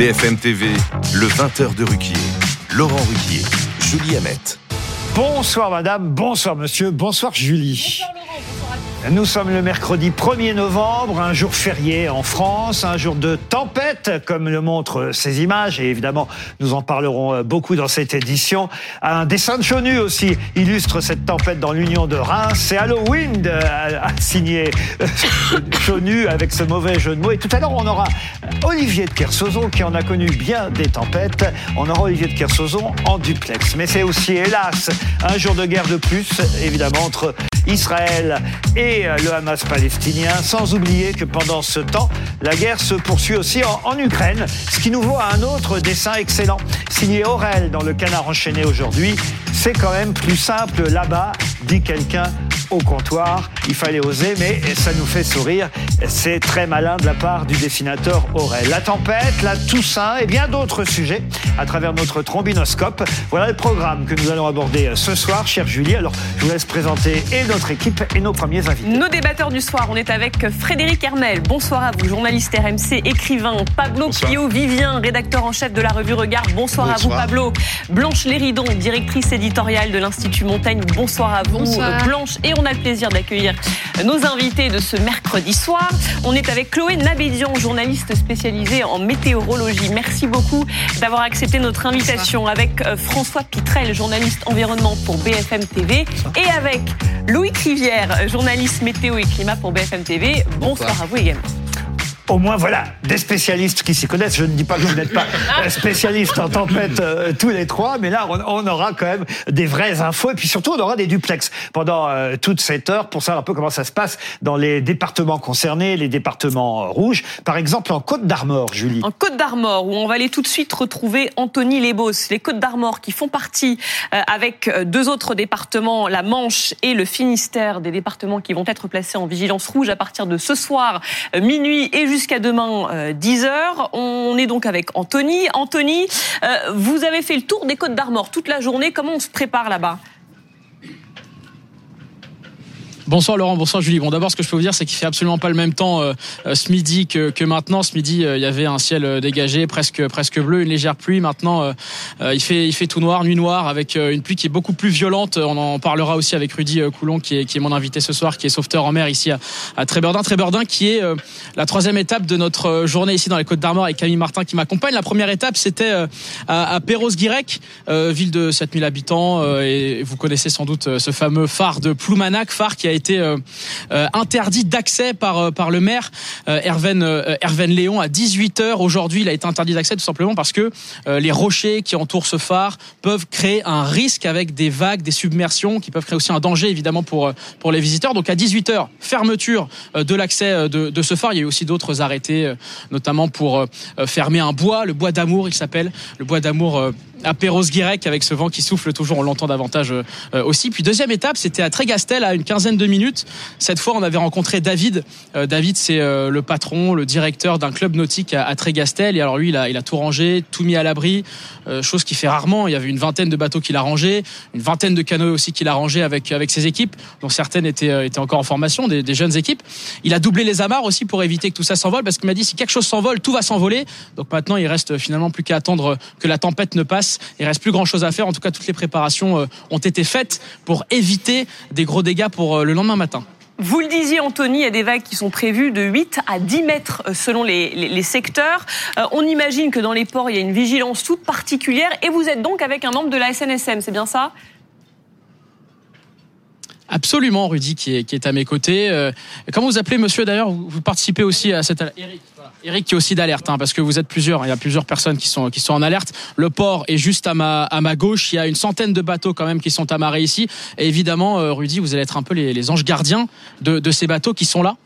BFM TV, le 20h de Ruquier. Laurent Ruquier, Julie Hamet. Bonsoir madame, bonsoir monsieur, bonsoir Julie. Nous sommes le mercredi 1er novembre, un jour férié en France, un jour de tempête, comme le montrent ces images, et évidemment, nous en parlerons euh, beaucoup dans cette édition. Un dessin de Chonu aussi illustre cette tempête dans l'Union de Reims. C'est Halloween, a signé euh, Chonu avec ce mauvais jeu de mots. Et tout à l'heure, on aura Olivier de Kersauzon qui en a connu bien des tempêtes. On aura Olivier de Kersauzon en duplex. Mais c'est aussi, hélas, un jour de guerre de plus, évidemment, entre Israël et euh, le Hamas palestinien, sans oublier que pendant ce temps, la guerre se poursuit aussi en, Ukraine, ce qui nous vaut un autre dessin excellent, signé Aurel dans le Canard enchaîné aujourd'hui. C'est quand même plus simple là-bas, dit quelqu'un au comptoir. Il fallait oser, mais ça nous fait sourire. C'est très malin de la part du dessinateur Aurel. La tempête, la Toussaint et bien d'autres sujets à travers notre trombinoscope. Voilà le programme que nous allons aborder ce soir, chère Julie. Alors, je vous laisse présenter et notre équipe et nos premiers invités. Nos débatteurs du soir, on est avec Frédéric Hermel. Bonsoir à vous, journaliste RMC, écrivain. Pablo Pio Vivien, rédacteur en chef de la revue Regard. Bonsoir, à vous, Pablo. Blanche Léridon, directrice éditoriale de l'Institut Montaigne. Bonsoir à vous, Blanche. Et on a le plaisir d'accueillir nos invités de ce mercredi soir. On est avec Chloé Nabédian, journaliste spécialisée en météorologie. Merci beaucoup d'avoir accepté notre invitation. Avec euh, François Pitrel, journaliste environnement pour BFM TV. Et avec Louis Rivière, journaliste météo et climat pour BFM TV. Bonsoir à vous également au moins, voilà, des spécialistes qui s'y connaissent. Je ne dis pas que vous n'êtes pas spécialistes en tempête euh, tous les trois, mais là, on, aura quand même des vraies infos. Et puis surtout, on aura des duplex pendant euh, toute cette heure pour savoir un peu comment ça se passe dans les départements concernés, les départements euh, rouges. Par exemple, en Côte d'Armor, Julie. En Côte d'Armor, où on va aller tout de suite retrouver Anthony Lebos. Les Côtes d'Armor qui font partie, avec deux autres départements, la Manche et le Finistère, des départements qui vont être placés en vigilance rouge à partir de ce soir, minuit et jusqu'à jusqu'à demain 10h. Euh, on est donc avec Anthony. Anthony, euh, vous avez fait le tour des Côtes d'Armor toute la journée. Comment on se prépare là-bas? Bonsoir Laurent, bonsoir Julie. Bon d'abord ce que je peux vous dire c'est qu'il fait absolument pas le même temps euh, euh, ce midi que, que maintenant. Ce midi euh, il y avait un ciel dégagé, presque presque bleu, une légère pluie. Maintenant il fait il fait tout noir, nuit noire avec une pluie qui est beaucoup plus violente. On en parlera aussi avec Rudy Coulon qui est qui est mon invité ce soir, qui est sauveteur en mer ici à, à Trébordin. Trébordin qui est la troisième étape de notre journée ici dans les Côtes d'Armor avec Camille Martin qui m'accompagne. La première étape c'était à, à Perros-Guirec, ville de 7000 habitants et vous connaissez sans doute ce fameux phare de Ploumanac, phare qui a euh, euh, interdit d'accès par euh, par le maire Herven Léon à 18 h aujourd'hui. Il a été interdit d'accès tout simplement parce que les rochers qui entourent ce phare peuvent créer un risque avec des vagues, des submersions qui peuvent créer aussi un danger évidemment pour pour les visiteurs. Donc à 18 h fermeture de l'accès de, de ce phare. Il y a eu aussi d'autres arrêtés, notamment pour fermer un bois, le bois d'amour, il s'appelle le bois d'amour à Perros-Guirec avec ce vent qui souffle toujours, on l'entend davantage euh, aussi. Puis deuxième étape, c'était à Trégastel à une quinzaine de minutes. Cette fois, on avait rencontré David. Euh, David, c'est euh, le patron, le directeur d'un club nautique à, Trégastel. Et alors lui, il a, il a tout rangé, tout mis à l'abri, chose qu'il fait rarement. Il y avait une vingtaine de bateaux qu'il a rangés, une vingtaine de canoës aussi qu'il a rangés avec avec ses équipes, dont certaines étaient étaient encore en formation, des, des jeunes équipes. Il a doublé les amarres aussi pour éviter que tout ça s'envole, parce qu'il m'a dit si quelque chose s'envole, tout va s'envoler. Donc maintenant, il reste finalement plus qu'à attendre que la tempête ne passe il reste plus grand chose à faire. En tout cas, toutes les préparations euh, ont été faites pour éviter des gros dégâts pour euh, le lendemain matin. Vous le disiez, Anthony, il y a des vagues qui sont prévues de 8 à 10 mètres euh, selon les, secteurs. on imagine que dans les ports, il y a une vigilance toute particulière et vous êtes donc avec un membre de la SNSM, c'est bien ça? Absolument, Rudy, qui est, qui est à mes côtés. comment vous appelez, monsieur, d'ailleurs? Vous, participez aussi à cette... Eric. Eric qui est aussi d'alerte, hein, parce que vous êtes plusieurs, il y a plusieurs personnes qui sont, qui sont en alerte. Le port est juste à ma, à ma gauche, il y a une centaine de bateaux quand même qui sont amarrés ici. Et évidemment, euh, Rudy, vous allez être un peu les, les anges gardiens de, de ces bateaux qui sont là.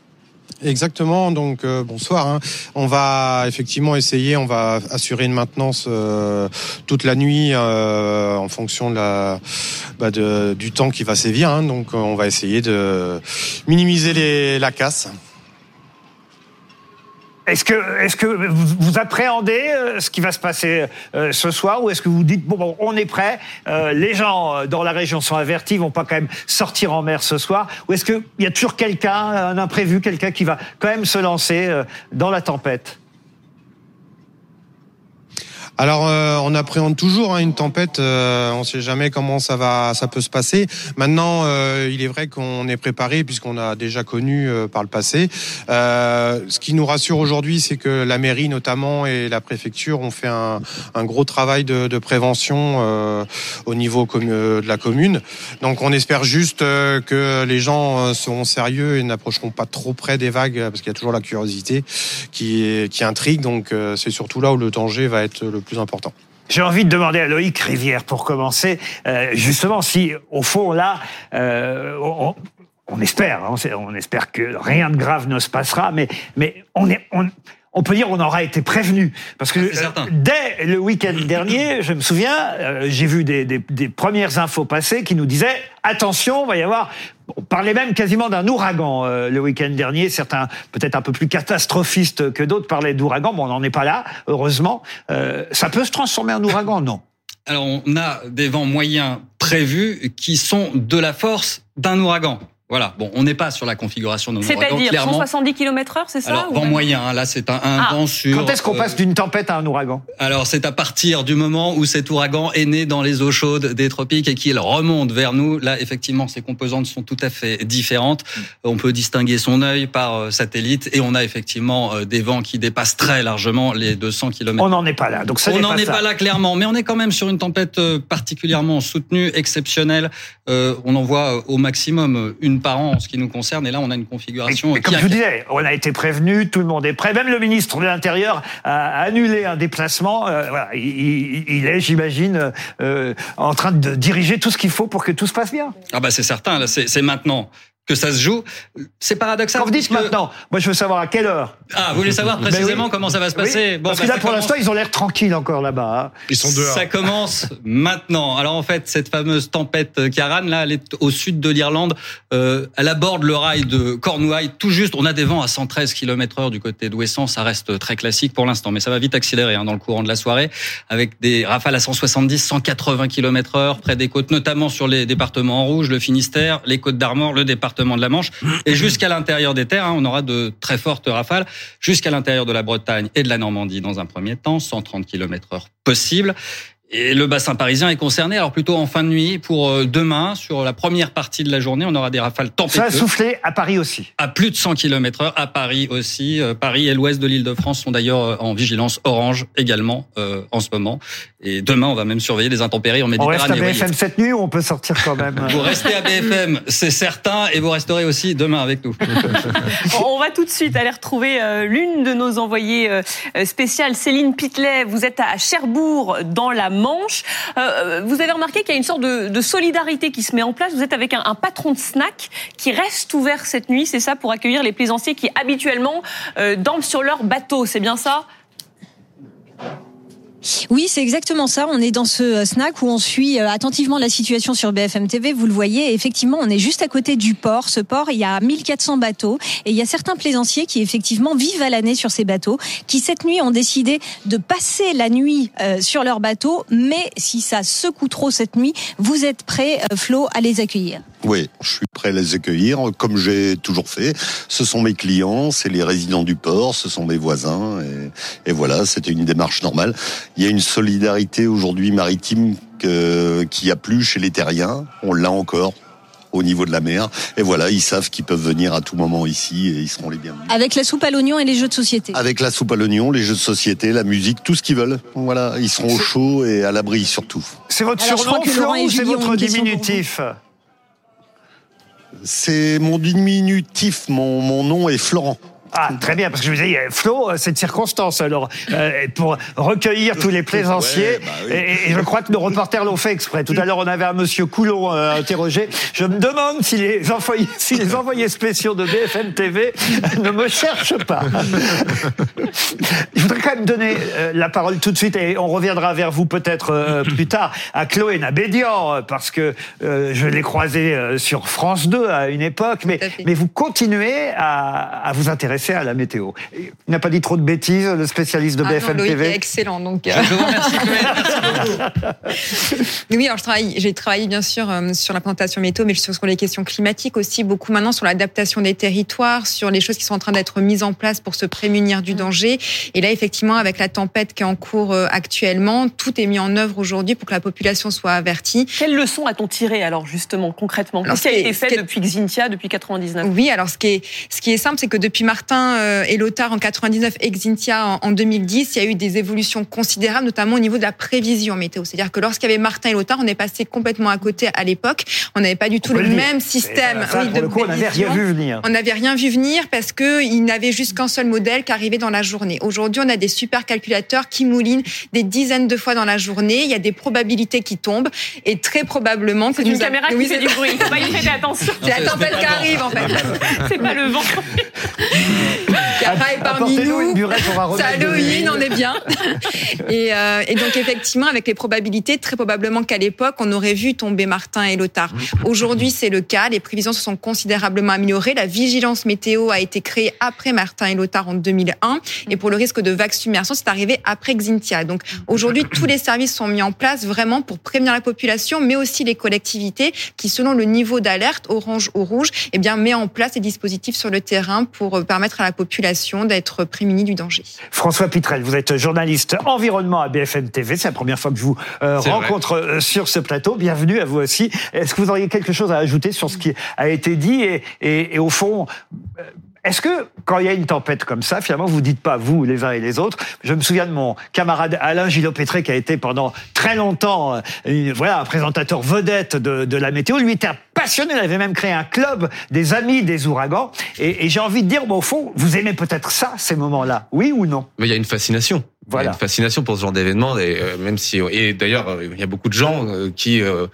Exactement. Donc euh, bonsoir. Hein. On va effectivement essayer. On va assurer une maintenance euh, toute la nuit en fonction de la bah du temps qui va sévir. Hein. Donc on va essayer de minimiser les, la casse. Est-ce que, est-ce que vous, appréhendez euh, ce qui va se passer euh, ce soir ou est-ce que vous dites bon, on est prêt, euh, les gens dans la région sont avertis, vont pas quand même sortir en mer ce soir ou est-ce qu'il y a toujours quelqu'un, un imprévu, quelqu'un qui va quand même se lancer dans la tempête? Alors, euh, on appréhende toujours hein, une tempête. Euh, on ne sait jamais comment ça va, ça peut se passer. Maintenant, euh, il est vrai qu'on est préparé puisqu'on a déjà connu par le passé. ce qui nous rassure aujourd'hui, c'est que la mairie, notamment, et la préfecture ont fait un, un gros travail de, de prévention au niveau de la commune. Donc, on espère juste que les gens seront sérieux et n'approcheront pas trop près des vagues parce qu'il y a toujours la curiosité qui, qui intrigue. Donc, c'est surtout là où le danger va être le J'ai envie de demander à Loïc Rivière, pour commencer, euh, justement, si au fond là, euh, on, espère, hein, on, espère que rien de grave ne se passera, mais mais on est on peut dire on aura été prévenu parce que euh, dès le week-end dernier, je me souviens, euh, j'ai vu des, des, des, premières infos passer qui nous disaient attention, il va y avoir. On parlait même quasiment d'un ouragan euh, le week-end dernier. Certains, peut-être un peu plus catastrophistes que d'autres, parlaient d'ouragan. Bon, on n'en est pas là, heureusement. ça peut se transformer en ouragan, non? Alors, on a des vents moyens prévus qui sont de la force d'un ouragan. Voilà. Bon, on n'est pas sur la configuration de nos C'est-à-dire 170 km/h, c'est ça Alors, vent moyen. Hein, là, c'est un, un ah. vent sur. Quand est-ce qu'on passe euh, d'une tempête à un ouragan? Alors, c'est à partir du moment où cet ouragan est né dans les eaux chaudes des tropiques et qu'il remonte vers nous. Là, effectivement, ces composantes sont tout à fait différentes. Mm. On peut distinguer son œil par euh, satellite et on a effectivement euh, des vents qui dépassent très largement les 200 km. On n'en est pas là. Donc ça on n'en est pas là clairement, mais on est quand même sur une tempête particulièrement soutenue, exceptionnelle. on en voit au maximum une par an en ce qui nous concerne. Et là, on a une configuration. comme je vous disais, on a été prévenu, tout le monde est prêt. Même le ministre de l'Intérieur a annulé un déplacement. Euh, voilà, il, est, j'imagine, euh, en train de diriger tout ce qu'il faut pour que tout se passe bien. Ah bah c'est certain. Là, c'est maintenant que ça se joue. C'est paradoxal. Quand vous dites maintenant, moi je veux savoir à quelle heure. Ah, vous voulez savoir ben précisément comment ça va se passer bon, Parce que bah, là, pour l'instant, ils ont l'air tranquilles encore là-bas. Hein. Ils sont dehors. Ça commence maintenant. Alors en fait, cette fameuse tempête Karan, là, elle est au sud de l'Irlande. Euh, elle aborde le rail de Cornouailles, tout juste. On a des vents à 113 km heure du côté d'Ouessant. Ça reste très classique pour l'instant, mais ça va vite accélérer hein, dans le courant de la soirée, avec des rafales à 170, 180 km heure près des côtes, notamment sur les départements en rouge, le Finistère, les côtes d'Armor, le département de la Manche, et jusqu'à l'intérieur des terres, hein, on aura de très fortes rafales, jusqu'à l'intérieur de la Bretagne et de la Normandie dans un premier temps, 130 km heure possible. Et le bassin parisien est concerné, alors plutôt en fin de nuit. Pour euh, demain, sur la première partie de la journée, on aura des rafales tempétueuses. Ça a soufflé à Paris aussi. À plus de 100 km heure, à Paris aussi. Euh, Paris et l'ouest de l'île de France sont d'ailleurs euh, en vigilance orange également en ce moment. Et demain, on va même surveiller des intempéries en Méditerranée. On reste à BFM cette nuit ou on peut sortir quand même Vous restez à BFM, c'est certain, et vous resterez aussi demain avec nous. on va tout de suite aller retrouver l'une de nos envoyées spéciales, Céline Pitlet. Vous êtes à Cherbourg, dans la Manche. Euh, vous avez remarqué qu'il y a une sorte de, solidarité qui se met en place. Vous êtes avec un, un, patron de snack qui reste ouvert cette nuit, c'est ça, pour accueillir les plaisanciers qui habituellement euh, dorment sur leur bateau. C'est bien ça? Oui, c'est exactement ça. On est dans ce euh, snack où on suit euh, attentivement la situation sur BFM TV. Vous le voyez, effectivement, on est juste à côté du port. Ce port, il y a 1400 bateaux et il y a certains plaisanciers qui effectivement vivent à l'année sur ces bateaux, qui cette nuit ont décidé de passer la nuit euh, sur leur bateau. Mais si ça secoue trop cette nuit, vous êtes prêt, Flo, à les accueillir oui, je suis prêt à les accueillir comme j'ai toujours fait. Ce sont mes clients, c'est les résidents du port, ce sont mes voisins, et, et voilà, c'était une démarche normale. Il y a une solidarité aujourd'hui maritime qu'il n'y a plus chez les terriens, on l'a encore au niveau de la mer. Et voilà, ils savent qu'ils peuvent venir à tout moment ici et ils seront les bienvenus. Avec la soupe à l'oignon et les jeux de société. Avec la soupe à l'oignon, les jeux de société, la musique, tout ce qu'ils veulent. Voilà, ils seront au chaud et à l'abri surtout. C'est votre surnom, ou c'est votre diminutif? C'est mon diminutif, mon, mon nom est Florent. Ah, très bien, parce que je vous disais, Flo, euh, cette circonstance, alors, euh, pour recueillir tous les plaisanciers, bah et, je crois que nos reporters l'ont fait exprès. Tout à l'heure, on avait un monsieur Coulon euh, interrogé. Je me demande si les, envoyés, si les envoyés spéciaux de BFM TV ne me cherchent pas. je voudrais quand même donner la parole tout de suite, et on reviendra vers vous peut-être plus tard, à Chloé Nabédian, parce que je l'ai croisé sur France 2 à une époque, mais, mais vous continuez à, à vous intéresser s'intéresser à la météo. Il n'a pas dit trop de bêtises, le spécialiste de ah BFM non, Loïc TV. Est excellent. Donc, euh... Je vous remercie, merci oui, alors j'ai travaillé bien sûr euh, sur la présentation météo, mais sur les questions climatiques aussi, beaucoup maintenant sur l'adaptation des territoires, sur les choses qui sont en train d'être mises en place pour se prémunir du danger. Et là, effectivement, avec la tempête qui est en cours euh, actuellement, tout est mis en œuvre aujourd'hui pour que la population soit avertie. Quelles leçons a-t-on tiré alors justement concrètement? Qu'est-ce qui a été fait depuis Xintia, depuis 99 Oui, alors ce qui est, ce qui est simple, c'est que depuis Martin euh, et Lothar en 99 et Xintia en 2010, il y a eu des évolutions considérables, notamment au niveau de la prévision météo. C'est-à-dire que lorsqu'il y avait Martin et Lothar, on est passé complètement à côté à l'époque. On n'avait pas du tout le, le même système ça, oui, de le coup, on n'avait rien vu venir. On n'avait rien vu venir parce qu'il n'avait juste qu'un seul modèle qui arrivait dans la journée. Aujourd'hui, on a des supercalculateurs qui moulinent des dizaines de fois dans la journée. Il y a des probabilités qui tombent et très probablement que nous une caméra qui oui, fait du bruit. Il faut pas y prêter attention. C'est la tempête qui arrive en fait. C'est pas le vent. Est parmi nous. C'est Halloween, on est bien. Et, euh, et, donc effectivement, avec les probabilités, très probablement qu'à l'époque, on aurait vu tomber Martin et Lothar. Aujourd'hui, c'est le cas. Les prévisions se sont considérablement améliorées. La vigilance météo a été créée après Martin et Lothar en 2001. Et pour le risque de vague submersion, c'est arrivé après Xintia. Donc aujourd'hui, tous les services sont mis en place vraiment pour prévenir la population, mais aussi les collectivités qui, selon le niveau d'alerte, orange ou rouge, eh bien, met en place des dispositifs sur le terrain pour permettre à la population d'être prémunie du danger. François Pitrel, vous êtes journaliste environnement à BFM TV. C'est la première fois que je vous euh, rencontre vrai. sur ce plateau. Bienvenue à vous aussi. Est-ce que vous auriez quelque chose à ajouter sur ce qui a été dit et, et, et au fond, est-ce que quand il y a une tempête comme ça, finalement, vous dites pas vous les uns et les autres Je me souviens de mon camarade Alain Gillot-Pétré qui a été pendant très longtemps, une, voilà, un présentateur vedette de, de, la météo. Lui était un passionné. Il avait même créé un club des amis des ouragans. Et, et j'ai envie de dire, bon, au fond, vous aimez peut-être ça, ces moments-là, oui ou non? Mais il y a une fascination. Voilà. Il y a une fascination pour ce genre d'événement. Et euh, même si, et d'ailleurs, il y a beaucoup de gens euh, qui euh,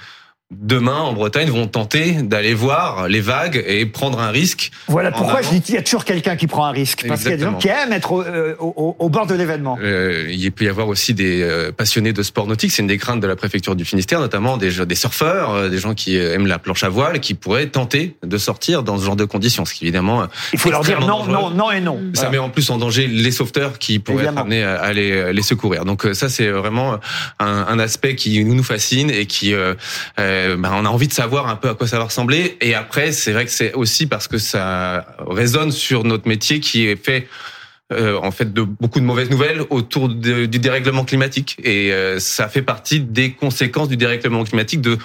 demain en Bretagne vont tenter d'aller voir les vagues et prendre un risque. Voilà pourquoi je dis qu'il y a toujours quelqu'un qui prend un risque parce qu'il y a des gens qui aiment être au, au, au bord de l'événement. Euh, il peut y avoir aussi des euh, passionnés de sport nautique, c'est une des craintes de la préfecture du Finistère, notamment des, des surfeurs, euh, des gens qui aiment la planche à voile, qui pourraient tenter de sortir dans ce genre de conditions, ce qui évidemment il faut leur dire non, non, non et non. Ça voilà. met en plus en danger les sauveteurs qui pourraient Évidemment. être amenés à les, les secourir. Donc ça c'est vraiment un, un, aspect qui nous fascine et qui euh, bah, on a envie de savoir un peu à quoi ça va ressembler. Et après, c'est vrai que c'est aussi parce que ça résonne sur notre métier qui est fait euh, en fait de beaucoup de mauvaises nouvelles autour du dérèglement climatique. Et euh, ça fait partie des conséquences du dérèglement climatique de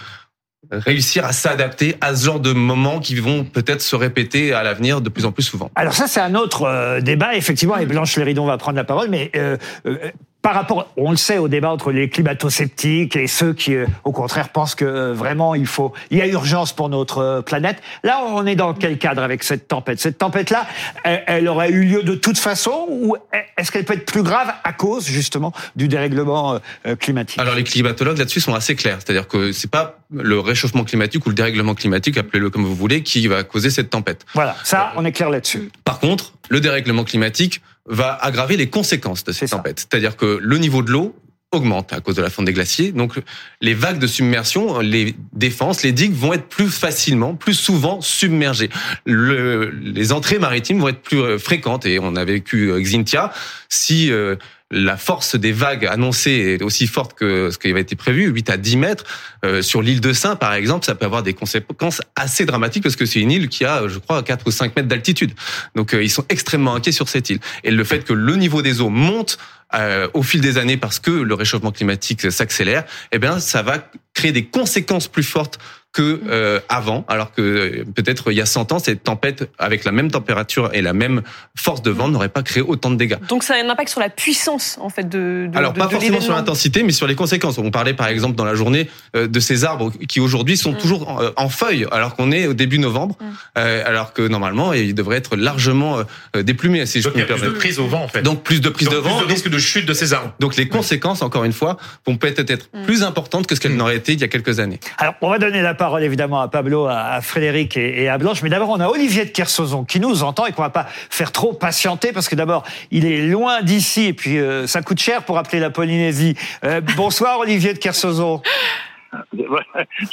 réussir à s'adapter à ce genre de moments qui vont peut-être se répéter à l'avenir de plus en plus souvent. Alors ça, c'est un autre euh, débat, effectivement, et Blanche Léridon va prendre la parole, mais euh, euh, par rapport, on le sait, au débat entre les climato-sceptiques et ceux qui, euh, au contraire, pensent que euh, vraiment il faut, il y a urgence pour notre euh, planète. Là, on est dans quel cadre avec cette tempête? Cette tempête-là, elle, elle, aurait eu lieu de toute façon, ou est-ce qu'elle peut être plus grave à cause justement du dérèglement climatique? Alors les climatologues là-dessus sont assez clairs, c'est-à-dire que c'est pas le réchauffement climatique ou le dérèglement climatique, appelez-le comme vous voulez, qui va causer cette tempête. Voilà, ça, on est clair là-dessus. Par contre, le dérèglement climatique va aggraver les conséquences de cette tempête. C'est-à-dire que le niveau de l'eau augmente à cause de la fonte des glaciers. Donc, les vagues de submersion, les défenses, les digues vont être plus facilement, plus souvent submergées. Le, les entrées maritimes vont être plus fréquentes et on a vécu Xintia. Si euh, la force des vagues annoncées est aussi forte que ce qui avait été prévu, 8 à 10 mètres. Euh, sur l'île de Saint, par exemple, ça peut avoir des conséquences assez dramatiques parce que c'est une île qui a, je crois, 4 ou 5 mètres d'altitude. Donc, euh, ils sont extrêmement inquiets sur cette île. Et le fait que le niveau des eaux monte euh, au fil des années parce que le réchauffement climatique s'accélère, eh bien, ça va créer des conséquences plus fortes que euh, avant, alors que peut-être il y a 100 ans, cette tempête avec la même température et la même force de vent n'aurait pas créé autant de dégâts. Donc ça a un impact sur la puissance en fait de. de alors de, pas de forcément sur l'intensité, mais sur les conséquences. On parlait par exemple dans la journée euh, de ces arbres qui aujourd'hui sont mmh. toujours en, en feuilles, alors qu'on est au début novembre, mmh. euh, alors que normalement ils devraient être largement euh, déplumés. Si Donc je il y a plus de prise au vent en fait. Donc plus de prise Donc, de vent, plus de risque de chute de ces arbres. Donc les conséquences, encore une fois, vont peut-être être Mmh. plus importantes que ce qu'elles n'auraient été il y a quelques années. Alors, on va donner la parole évidemment à Pablo, à Frédéric et à Blanche, mais d'abord on a Olivier de Kersauzon qui nous entend et qu'on va pas faire trop patienter parce que d'abord il est loin d'ici et puis euh, ça coûte cher pour appeler la Polynésie. Euh, bonsoir Olivier de Kersauzon.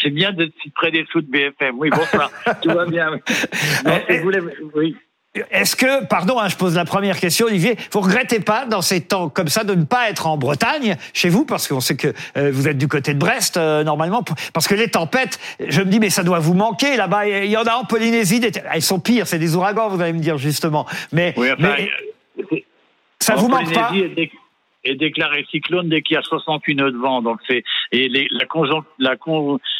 C'est bien d'être si près des sous de BFM. Oui, bonsoir. Tout va bien. Non, je voulais, oui. Est-ce que, pardon, hein, je pose la première question, Olivier, vous regrettez pas dans ces temps comme ça de ne pas être en Bretagne chez vous, parce qu'on sait que euh, vous êtes du côté de Brest euh, normalement, parce que les tempêtes, je me dis mais ça doit vous manquer là-bas. Il y en a en Polynésie, elles sont pires, c'est des ouragans, vous allez me dire justement. Mais, mais ça vous manque pas est déclaré cyclone dès qu'il y a 68 nœuds de vent. Donc c'est et les, la, la,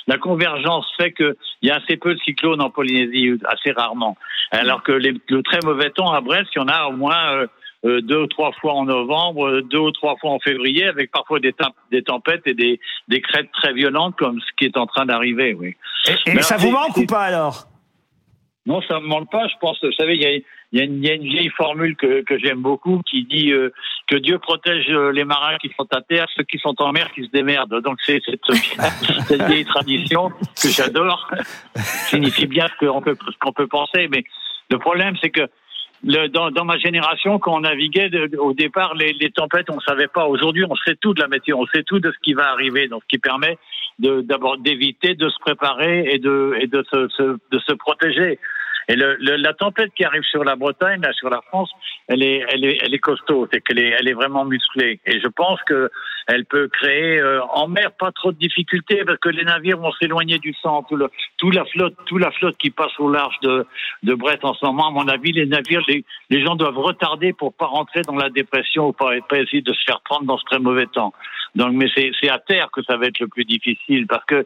la, convergence fait qu'il y a assez peu de cyclones en Polynésie, assez rarement. Alors que les, le très mauvais temps à Brest, il y en a au moins euh, euh, deux ou trois fois en novembre, deux ou trois fois en février, avec parfois des, des tempêtes et des, des crêtes très violentes, comme ce qui est en train d'arriver. Oui. Et, ça vous manque ou pas alors? Non, ça me manque pas. Je pense, vous savez, il y a il y, a une, y a une vieille formule que, que j'aime beaucoup qui dit euh, que Dieu protège euh, les marins qui sont à terre, ceux qui sont en mer qui se démerdent. Donc c'est cette, cette vieille tradition que j'adore signifie bien ce qu'on peut, ce qu'on peut penser. Mais le problème, c'est que le, dans, dans, ma génération, quand on naviguait, au départ, les, les, tempêtes, on savait pas. Aujourd'hui, on sait tout de la météo, on sait tout de ce qui va arriver, donc ce qui permet d'abord d'éviter, de se préparer et de, et de, se, de se protéger. Et le, le, la tempête qui arrive sur la Bretagne, là, sur la France, elle est, elle est, elle est costaud, c'est qu'elle est, elle est vraiment musclée. Et je pense que elle peut créer euh, en mer pas trop de difficultés parce que les navires vont s'éloigner du centre. Tout, le, tout la flotte, tout la flotte qui passe au large de, de Brest en ce moment, à mon avis, les navires, les, les gens doivent retarder pour pas rentrer dans la dépression ou pas, pas essayer de se faire prendre dans ce très mauvais temps. Donc, mais c'est à terre que ça va être le plus difficile parce que,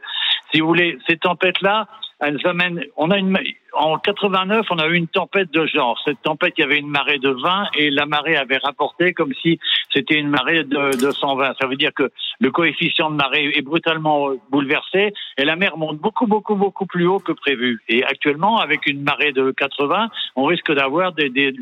si vous voulez, ces tempêtes-là, elles amènent. On a une en 89, on a eu une tempête de genre. Cette tempête, il y avait une marée de 20 et la marée avait rapporté comme si c'était une marée de, de 120. Ça veut dire que le coefficient de marée est brutalement bouleversé et la mer monte beaucoup, beaucoup, beaucoup plus haut que prévu. Et actuellement, avec une marée de 80, on risque d'avoir une,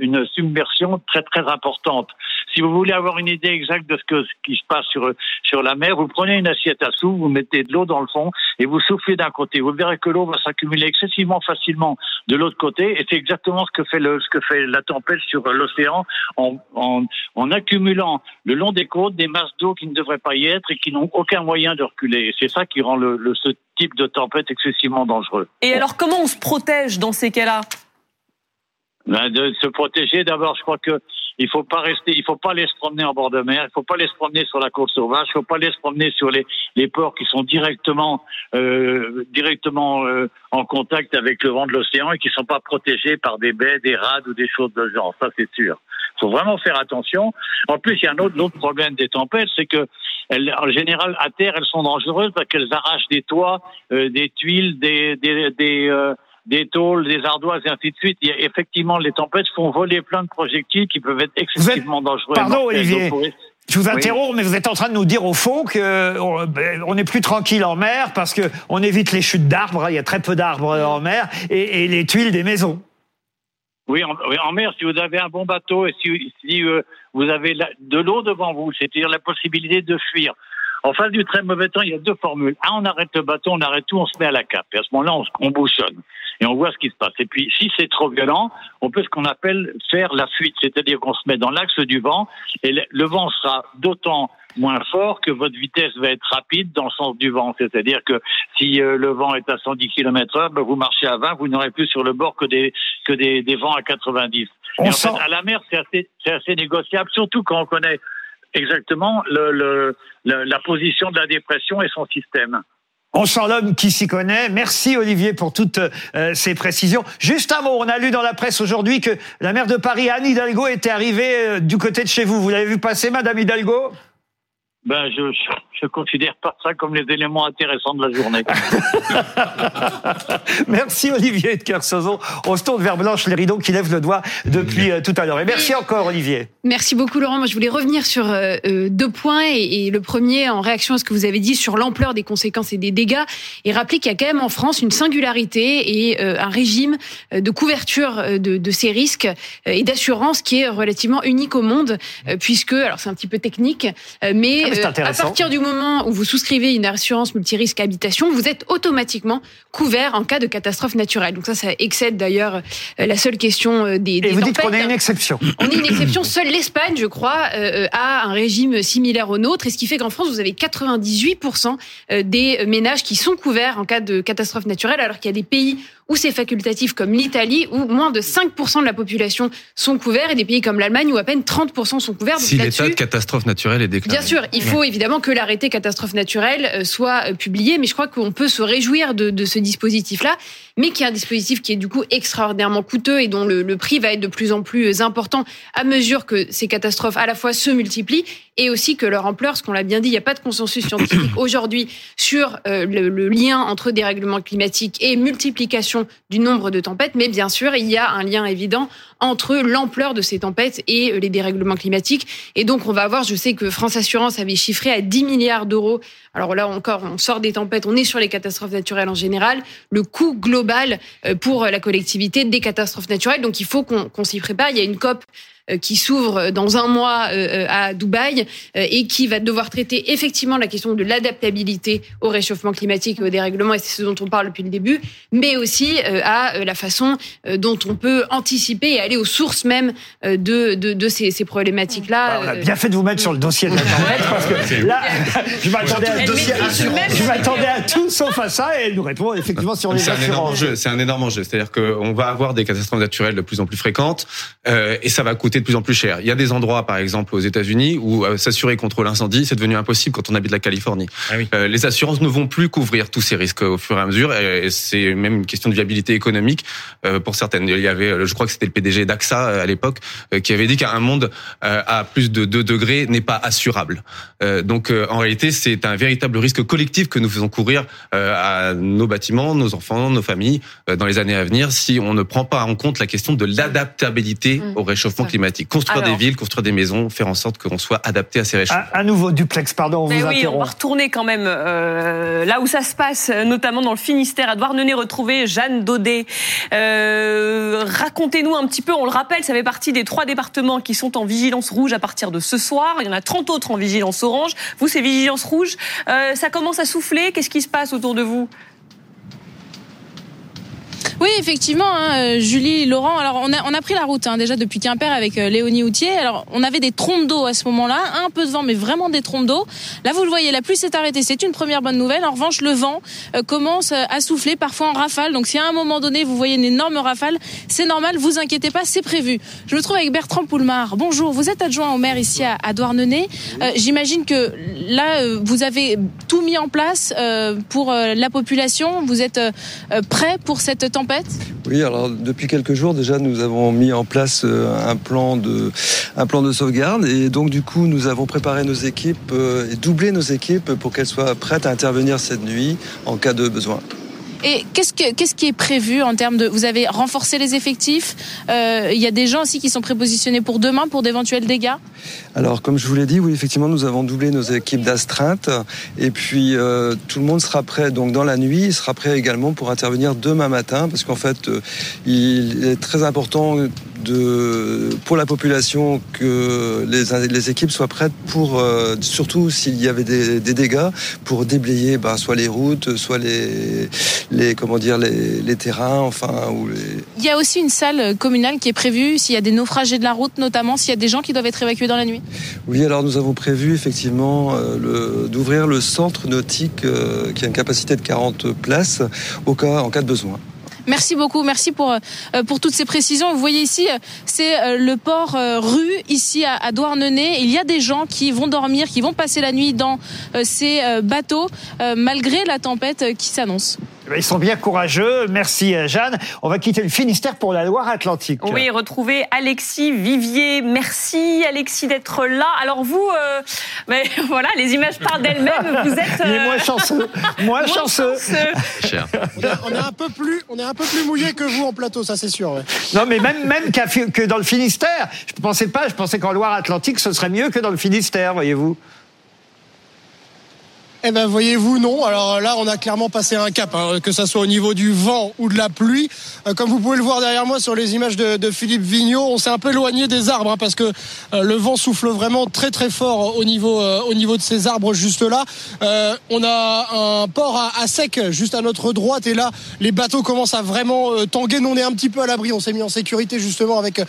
une, submersion très, très importante. Si vous voulez avoir une idée exacte de ce, que, ce qui se passe sur, sur la mer, vous prenez une assiette à sous, vous mettez de l'eau dans le fond et vous soufflez d'un côté. Vous verrez que l'eau va s'accumuler excessivement facilement de l'autre côté. Et c'est exactement ce que fait le, ce que fait la tempête sur l'océan en, en, en, accumulant le long des côtes des masses d'eau qui ne devraient pas y être et qui n'ont aucun moyen de reculer. Et c'est ça qui rend le, le, ce type de tempête excessivement dangereux. Et alors, comment on se protège dans ces cas-là? Ben, De se protéger, d'abord, je crois que il faut pas rester, il faut pas aller se promener en bord de mer, il faut pas aller se promener sur la côte sauvage, il faut pas aller se promener sur les, les ports qui sont directement euh, directement euh, en contact avec le vent de l'océan et qui sont pas protégés par des baies, des rades ou des choses de genre. Ça c'est sûr. Il faut vraiment faire attention. En plus, il y a un autre, autre problème des tempêtes, c'est que elles, en général à terre, elles sont dangereuses parce qu'elles arrachent des toits, euh, des tuiles, des des, des euh, des tôles, des ardoises et ainsi de suite. Il y a, effectivement, les tempêtes font voler plein de projectiles qui peuvent être excessivement dangereux. Pardon, Olivier. Je vous interromps, mais vous êtes en train de nous dire au fond que ben, on est plus tranquille en mer parce que on évite les chutes d'arbres. Il y a très peu d'arbres en mer et, et, les tuiles des maisons. Oui en, en, mer, si vous avez un bon bateau et si, si euh, vous avez la, de l'eau devant vous, c'est-à-dire la possibilité de fuir. En face du très mauvais temps, il y a deux formules. Un, on arrête le bateau, on arrête tout, on se met à la cape. Et à ce moment-là, on, on bouchonne et on voit ce qui se passe. Et puis, si c'est trop violent, on peut ce qu'on appelle faire la fuite, c'est-à-dire qu'on se met dans l'axe du vent et le, vent sera d'autant moins fort que votre vitesse va être rapide dans le sens du vent. C'est-à-dire que si euh, le vent est à 110 km heure, ben, vous marchez à 20, vous n'aurez plus sur le bord que des, que des, des vents à 90. On en fait, à la mer, c'est assez, assez négociable, surtout quand on connaît exactement le, le, la position de la dépression et son système. On sent l'homme qui s'y connaît. Merci Olivier pour toutes euh, ces précisions. Juste mot, on a lu dans la presse aujourd'hui que la maire de Paris, Anne Hidalgo, était arrivée euh, du côté de chez vous. Vous l'avez vu passer, Madame Hidalgo? Ben, je, je considère pas ça comme les éléments intéressants de la journée. merci Olivier de Kersauzon. On se tourne vers Blanche Lérido qui lève le doigt depuis euh, tout à l'heure. Et merci encore Olivier. Merci beaucoup Laurent. Moi je voulais revenir sur euh, euh, deux points et, et, le premier en réaction à ce que vous avez dit sur l'ampleur des conséquences et des dégâts et rappeler qu'il y a quand même en France une singularité et un régime de couverture de, de ces risques et d'assurance qui est relativement unique au monde puisque alors c'est un petit peu technique mais à partir du moment où vous souscrivez une assurance multirisque habitation, vous êtes automatiquement couvert en cas de catastrophe naturelle. Donc ça, ça excède d'ailleurs euh, la seule question euh, des, Et des vous dites qu'on est une exception. On est une exception. Seule l'Espagne, je crois, euh, a un régime similaire au nôtre. Et ce qui fait qu'en France, vous avez 98% euh, des ménages qui sont couverts en cas de catastrophe naturelle, alors qu'il y a des pays où c'est facultatif, comme l'Italie, où moins de 5% de la population sont couverts, et des pays comme l'Allemagne, où à peine 30% sont couverts. Donc Si l'état de catastrophe naturelle est déclaré. Bien sûr, il faut évidemment que l'arrêté catastrophe naturelle euh, soit euh, publié, mais je crois qu'on peut se réjouir de, de ce dispositif-là, mais qui est un dispositif qui est du coup extraordinairement coûteux et dont le, le prix va être de plus en plus euh, important à mesure que ces catastrophes à la fois se multiplient et aussi que leur ampleur, ce qu'on l'a bien dit, il n'y a pas de consensus scientifique aujourd'hui sur euh, le, le lien entre dérèglement climatique et multiplication du nombre de tempêtes, mais bien sûr, il y a un lien évident entre l'ampleur de ces tempêtes et euh, les dérèglements climatiques. Et donc, on va avoir, je sais que France Assurance avait chiffré à 10 milliards d'euros. Alors là encore, on sort des tempêtes, on est sur les catastrophes naturelles en général. Le coût global euh, pour la collectivité des catastrophes naturelles. Donc, il faut qu'on s'y prépare. Il y a une COP qui s'ouvre dans un mois euh, à Dubaï euh, et qui va devoir traiter effectivement la question de l'adaptabilité au réchauffement climatique et au dérèglement, et c'est ce dont on parle depuis le début, mais aussi euh, à euh, la façon euh, dont on peut anticiper et aller aux sources même euh, de, de, de ces, ces problématiques-là. On a Euh, bien fait de vous mettre sur le dossier de la tempête parce que là, je m'attendais à, tout sauf à ça et elle nous répond effectivement sur les C'est un énorme assurances. enjeu. C'est un énorme enjeu. C'est-à-dire qu'on va avoir des catastrophes naturelles de plus en plus fréquentes euh, et ça va coûter de plus en plus cher. Il y a des endroits, par exemple aux États-Unis, où euh, s'assurer contre l'incendie, c'est devenu impossible quand on habite la Californie. Euh, les assurances ne vont plus couvrir tous ces risques au fur et à mesure. Et c'est même une question de viabilité économique euh, pour certaines. Il y avait, je crois que c'était le PDG d'AXA à l'époque, euh, qui avait dit qu'un monde euh, à plus de 2 degrés n'est pas assurable. Euh, donc euh, en réalité, c'est un véritable risque collectif que nous faisons courir euh, à nos bâtiments, nos enfants, nos familles euh, dans les années à venir si on ne prend pas en compte la question de l'adaptabilité Mmh. au réchauffement climatique. Construire Alors. des villes, construire des maisons, faire en sorte qu'on soit adapté à ces réchauffements. Un, un nouveau duplex, pardon, on Mais vous oui, on interrompt. va retourner quand même euh, là où ça se passe, euh, notamment dans le Finistère. À Douarnenez, retrouver Jeanne Daudet. Euh, Racontez-nous un petit peu, on le rappelle, ça fait partie des trois départements qui sont en vigilance rouge à partir de ce soir. Il y en a 30 autres en vigilance orange. Vous, c'est vigilance rouge. Euh, ça commence à souffler. Qu'est-ce qui se passe autour de vous? Oui, effectivement, hein, euh, Julie, Laurent. Alors, on a, on a pris la route hein, déjà depuis Quimper avec euh, Léonie Houtier. Alors, on avait des trompes d'eau à ce moment-là, un peu de vent, mais vraiment des trompes d'eau. Là, vous le voyez, la pluie s'est arrêtée. C'est une première bonne nouvelle. En revanche, le vent euh, commence euh, à souffler, parfois en rafale. Donc, si à un moment donné, vous voyez une énorme rafale, c'est normal, vous inquiétez pas, c'est prévu. Je me trouve avec Bertrand Poulmar. Bonjour, vous êtes adjoint au maire ici à, à Douarnenez. Euh, J'imagine que là, euh, vous avez tout mis en place euh, pour euh, la population. Vous êtes prêt pour cette tempête? Oui, alors depuis quelques jours déjà, nous avons mis en place un plan de un plan de sauvegarde et donc du coup, nous avons préparé nos équipes et doublé nos équipes pour qu'elles soient prêtes à intervenir cette nuit en cas de besoin. Et qu'est-ce que qui est prévu en termes de vous avez renforcé les effectifs Euh, Il y a des gens aussi qui sont prépositionnés pour demain pour d'éventuels dégâts? Alors, comme je vous l'ai dit, oui, effectivement, nous avons doublé nos équipes d'astreinte et puis euh, tout le monde sera prêt donc dans la nuit, il sera prêt également pour intervenir demain matin parce qu'en fait, euh, il est très important de pour la population que les, les équipes soient prêtes pour surtout s'il y avait des, des dégâts pour déblayer bah, soit les routes, soit les les comment dire les, les terrains, enfin ou les Il y a aussi une salle communale qui est prévue s'il y a des naufragés de la route, notamment s'il y a des gens qui doivent être évacués dans la nuit. Oui, alors nous avons prévu effectivement euh, d'ouvrir le centre nautique euh, qui a une capacité de 40 places au cas, en cas de besoin. Merci beaucoup, merci pour euh, pour toutes ces précisions. Vous voyez ici, euh, c'est euh, le port euh, rue ici à, à Douarnenez. Il y a des gens qui vont dormir, qui vont passer la nuit dans euh, ces euh, bateaux euh, malgré la tempête euh, qui s'annonce. Ben, Ils sont bien courageux. Merci euh, Jeanne. On va quitter le Finistère pour la Loire-Atlantique. Oui, retrouver Alexis Vivier. Merci Alexis d'être là. Alors vous, euh, mais voilà, les images parlent d'elles-mêmes. Vous êtes. Euh, moins chanceux. Moins chanceux. Cher. On est, on est un peu plus, on est un peu plus mouillé que vous en plateau, ça c'est sûr. ouais. Non, mais même, même que dans le Finistère. Je ne pensais pas, je pensais qu'en Loire-Atlantique, ce serait mieux que dans le Finistère, voyez-vous. Eh ben, voyez-vous, non. Alors là, on a clairement passé un cap, hein, que ça soit au niveau du vent ou de la pluie. Euh, comme vous pouvez le voir derrière moi sur les images de, Philippe Vigneault, on s'est un peu éloigné des arbres hein, parce que euh, le vent souffle vraiment très très fort au niveau euh, au niveau de ces arbres juste là. Euh, on a un port à, sec juste à notre droite et là, les bateaux commencent à vraiment tanguer. Nous, on est un petit peu à l'abri. On s'est mis en sécurité justement avec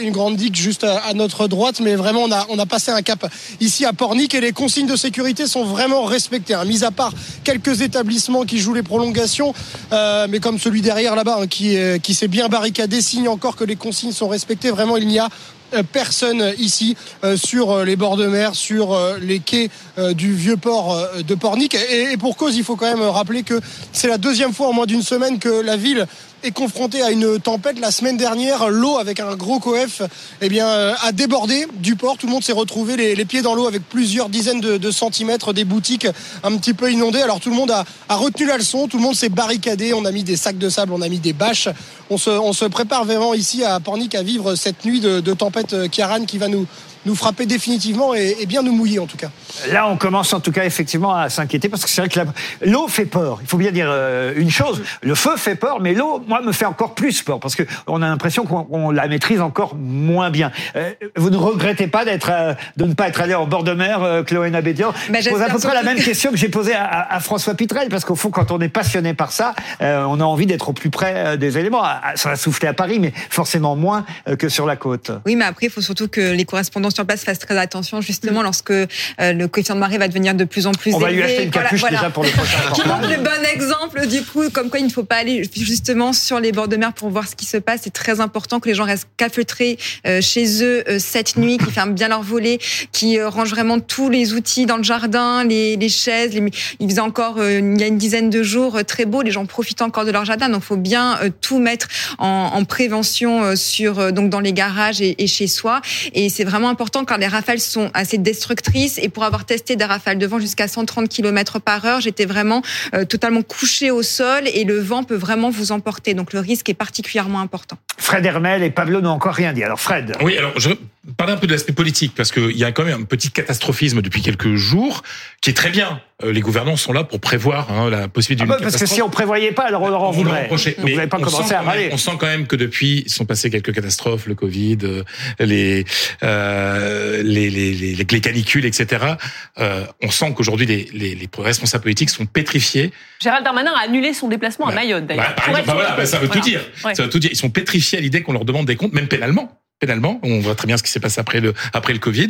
une grande digue juste à, à, notre droite, mais vraiment, on a on a passé un cap ici à Pornic et les consignes de sécurité sont vraiment respectées Hein. Mis à part quelques établissements qui jouent les prolongations, euh, mais comme celui derrière là-bas hein, qui, qui s'est bien barricadé, signe encore que les consignes sont respectées. Vraiment, il n'y a euh, personne ici euh, sur euh, les bords de mer, sur les quais du vieux port de Pornic. Et, pour cause, il faut quand même rappeler que c'est la deuxième fois en moins d'une semaine que la ville est confronté à une tempête. La semaine dernière, l'eau avec un gros coef eh bien, euh, a débordé du port. Tout le monde s'est retrouvé les, pieds dans l'eau avec plusieurs dizaines de, centimètres, des boutiques un petit peu inondées. Alors tout le monde a, retenu la leçon, tout le monde s'est barricadé. On a mis des sacs de sable, on a mis des bâches. On se, prépare vraiment ici à Pornic à vivre cette nuit de, de tempête Kiaran qui va nous, nous frapper définitivement et, et, bien nous mouiller en tout cas. Là, on commence en tout cas effectivement à s'inquiéter parce que c'est vrai que l'eau fait peur. Il faut bien dire euh, une chose le feu fait peur, mais l'eau, moi, me fait encore plus peur parce que on a l'impression qu'on la maîtrise encore moins bien. Euh, vous ne regrettez pas d'être, euh, de ne pas être allé en bord de mer, euh, Chloé Nabédian? Bah, Je pose à peu près la même question que j'ai posée à, à, à, François Pitrel parce qu'au fond, quand on est passionné par ça, euh, on a envie d'être au plus près des éléments. Ça va souffler à Paris, mais forcément moins que sur la côte. Oui, mais après, il faut surtout que les correspondants sur place fassent très attention justement lorsque euh, le coefficient de marée va devenir de plus en plus On élevé. va lui acheter une capuche voilà, déjà pour le prochain. Qui montre le bon exemple du coup, comme quoi il ne faut pas aller justement sur les bords de mer pour voir ce qui se passe. C'est très important que les gens restent cafeutrés euh, chez eux euh, cette nuit, qui ferment bien leurs volets, qui rangent vraiment tous les outils dans le jardin, les, les chaises. Les... Il faisait encore il y a une dizaine de jours très beau, les gens profitent encore de leur jardin, donc il faut bien tout mettre en, en prévention sur donc dans les garages et, et chez soi. Et c'est vraiment important quand les rafales sont assez destructrices. Et pour avoir testé des rafales de vent jusqu'à 130 km par heure, j'étais vraiment euh, totalement couché au sol et le vent peut vraiment vous emporter. Donc le risque est particulièrement important. Fred Hermel et Pablo n'ont encore rien dit. Alors Fred. Oui, alors je parler un peu de l'aspect politique parce qu'il y a quand même un petit catastrophisme depuis quelques jours qui est très bien. Euh, les gouvernants sont là pour prévoir hein, la possibilité d'une ah bah Parce que si on prévoyait pas, alors on leur en voudrait. vous n'avez pas commencé à râler. On sent quand même que depuis, ils sont passés quelques catastrophes, le Covid, euh, les, euh, les, les, les, les, canicules, etc. Euh, on sent qu'aujourd'hui, les, les, les, responsables politiques sont pétrifiés. Gérald Darmanin a annulé son déplacement à Mayotte, d'ailleurs. Bah, bah, voilà, ça veut tout dire. Ouais. Ça veut tout dire. Ils sont pétrifiés à l'idée qu'on leur demande des comptes, même pénalement pénalement. On voit très bien ce qui s'est passé après le après le Covid.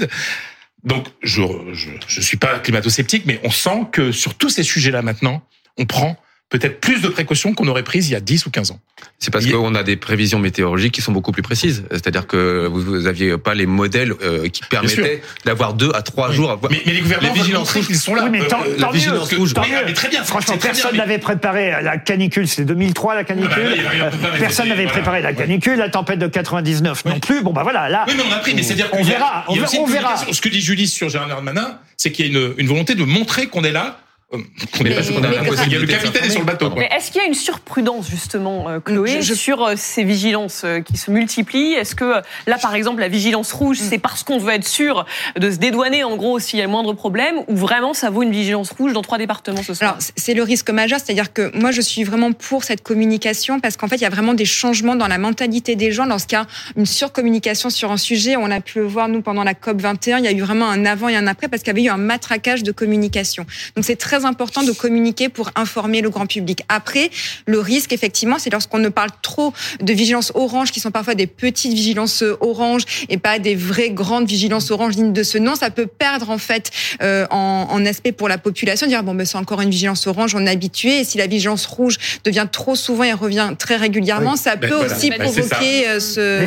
Donc je je, je suis pas climato-sceptique, mais on sent que sur tous ces sujets-là maintenant, on prend peut-être plus de précautions qu'on aurait prises il y a 10 ou 15 ans. C'est parce qu'on a des prévisions météorologiques qui sont beaucoup plus précises. C'est-à-dire que vous n'aviez pas les modèles euh, qui permettaient d'avoir deux à trois oui. jours. Mais, mais, les gouvernements, les vigilances rouges, ils sont là. Oui, mais tant, euh, tant mieux, rouge. Tant mieux. Mais très bien. Franchement, personne n'avait préparé la canicule. C'était 2003 la canicule. Euh, personne n'avait préparé la canicule, la tempête de 99 non plus. Bon bah voilà, là. Oui, mais on a pris. Mais c'est dire on verra. On verra. Ce que dit Julie sur Gérard Darmanin, c'est qu'il y a une volonté de montrer qu'on est là on est pas il y a le capitaine est sur le bateau. Mais est-ce qu'il y a une surprudence justement, euh, Chloé, je, je... sur euh, ces vigilances euh, qui se multiplient? Est-ce que là, par exemple, la vigilance rouge, mm. c'est parce qu'on veut être sûr de se dédouaner en gros s'il y a le moindre problème, ou vraiment ça vaut une vigilance rouge dans trois départements ce soir? Alors c'est le risque majeur, c'est-à-dire que moi je suis vraiment pour cette communication parce qu'en fait il y a vraiment des changements dans la mentalité des gens lorsqu'il y a une surcommunication sur un sujet. On a pu le voir nous pendant la COP 21, il y a eu vraiment un avant et un après parce qu'il y avait eu un matraquage de communication. Donc c'est très important de communiquer pour informer le grand public. Après, le risque, effectivement, c'est lorsqu'on ne parle trop de vigilance orange, qui sont parfois des petites vigilances orange et pas des vraies grandes vigilances orange dignes de ce nom. Ça peut perdre, en fait, euh, en, en, aspect pour la population, dire, bon, ben, c'est encore une vigilance orange, on est habitué. Et si la vigilance rouge devient trop souvent et revient très régulièrement, oui. ça ben, peut voilà. aussi ben, provoquer euh, ce...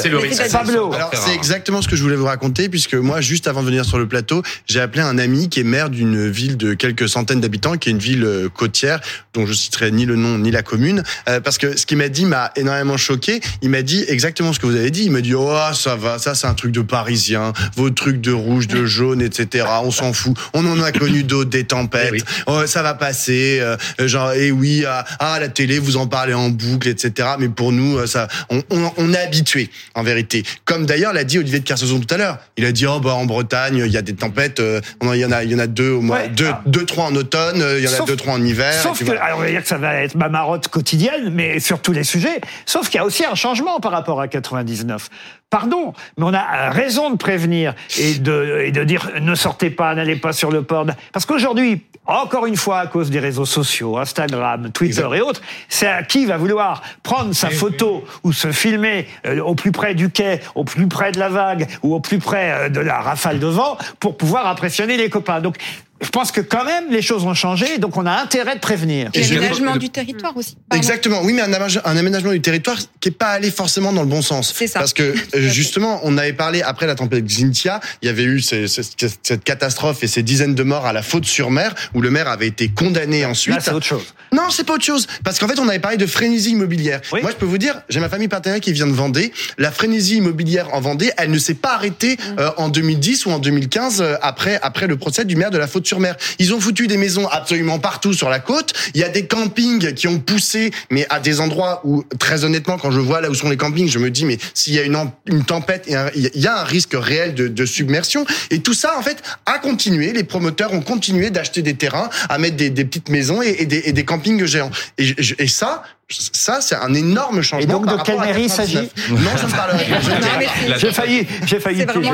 C'est le risque. Pablo. Alors, c'est exactement ce que je voulais vous raconter, puisque moi, juste avant de venir sur le plateau, j'ai appelé un ami qui est maire d'une ville de quelques quelques centaines d'habitants, qui est une ville euh, côtière dont je citerai ni le nom ni la commune, euh, parce que ce qu'il m'a dit m'a énormément choqué. Il m'a dit exactement ce que vous avez dit. Il m'a dit oh ça va, ça c'est un truc de Parisien, vos trucs de rouge, de jaune, etc. On s'en fout. On en a connu d'autres, des tempêtes. Eh oui. Oh, ça va passer. Euh, genre et eh oui, ah, ah, la télé vous en parlez en boucle, etc. Mais pour nous, ça, on, on, on est habitué en vérité. Comme d'ailleurs l'a dit Olivier de Kersauzon tout à l'heure. Il a dit oh bah en Bretagne il y a des tempêtes. il y en a, il y en a deux au moins, ouais. deux, deux deux, trois en automne, euh, il y en a deux, trois en hiver. Sauf que, alors on va dire que ça va être ma marotte quotidienne, mais sur tous les sujets. Sauf qu'il y a aussi un changement par rapport à 99. Pardon, mais on a raison de prévenir et de, et de dire ne sortez pas, n'allez pas sur le port. Parce qu'aujourd'hui, encore une fois, à cause des réseaux sociaux, Instagram, Twitter et autres, c'est à qui va vouloir prendre sa photo ou se filmer euh, au plus près du quai, au plus près de la vague ou au plus près euh, de la rafale de vent pour pouvoir impressionner les copains. Donc, je pense que quand même les choses ont changé, donc on a intérêt de prévenir. Et l'aménagement du territoire aussi. Exactement, oui, mais un, un aménagement du territoire qui est pas allé forcément dans le bon sens. C'est ça. Parce que euh, justement, on avait parlé après la tempête Xintia, il y avait eu ces, ces, cette catastrophe et ces dizaines de morts à la faute sur mer, où le maire avait été condamné ensuite. Là, c'est autre chose. Non, c'est pas autre chose, parce qu'en fait, on avait parlé de frénésie immobilière. Moi, je peux vous dire, j'ai ma famille partenaire qui vient de Vendée. La frénésie immobilière en Vendée, elle ne s'est pas arrêtée mmh. euh, en 2010 ou en 2015 euh, après après le procès du maire de la faute sur Ils ont foutu des maisons absolument partout sur la côte. Il y a des campings qui ont poussé, mais à des endroits où, très honnêtement, quand je vois là où sont les campings, je me dis, mais s'il y a une, une tempête, il y a un risque réel de, de, submersion. Et tout ça, en fait, a continué. Les promoteurs ont continué d'acheter des terrains, à mettre des, des petites maisons et, et, des, et, des, campings géants. Et, et ça, ça, c'est un énorme changement. Et donc, de quelle mairie s'agit Non, je ne parlerai pas. J'ai failli, j'ai failli. C'est vraiment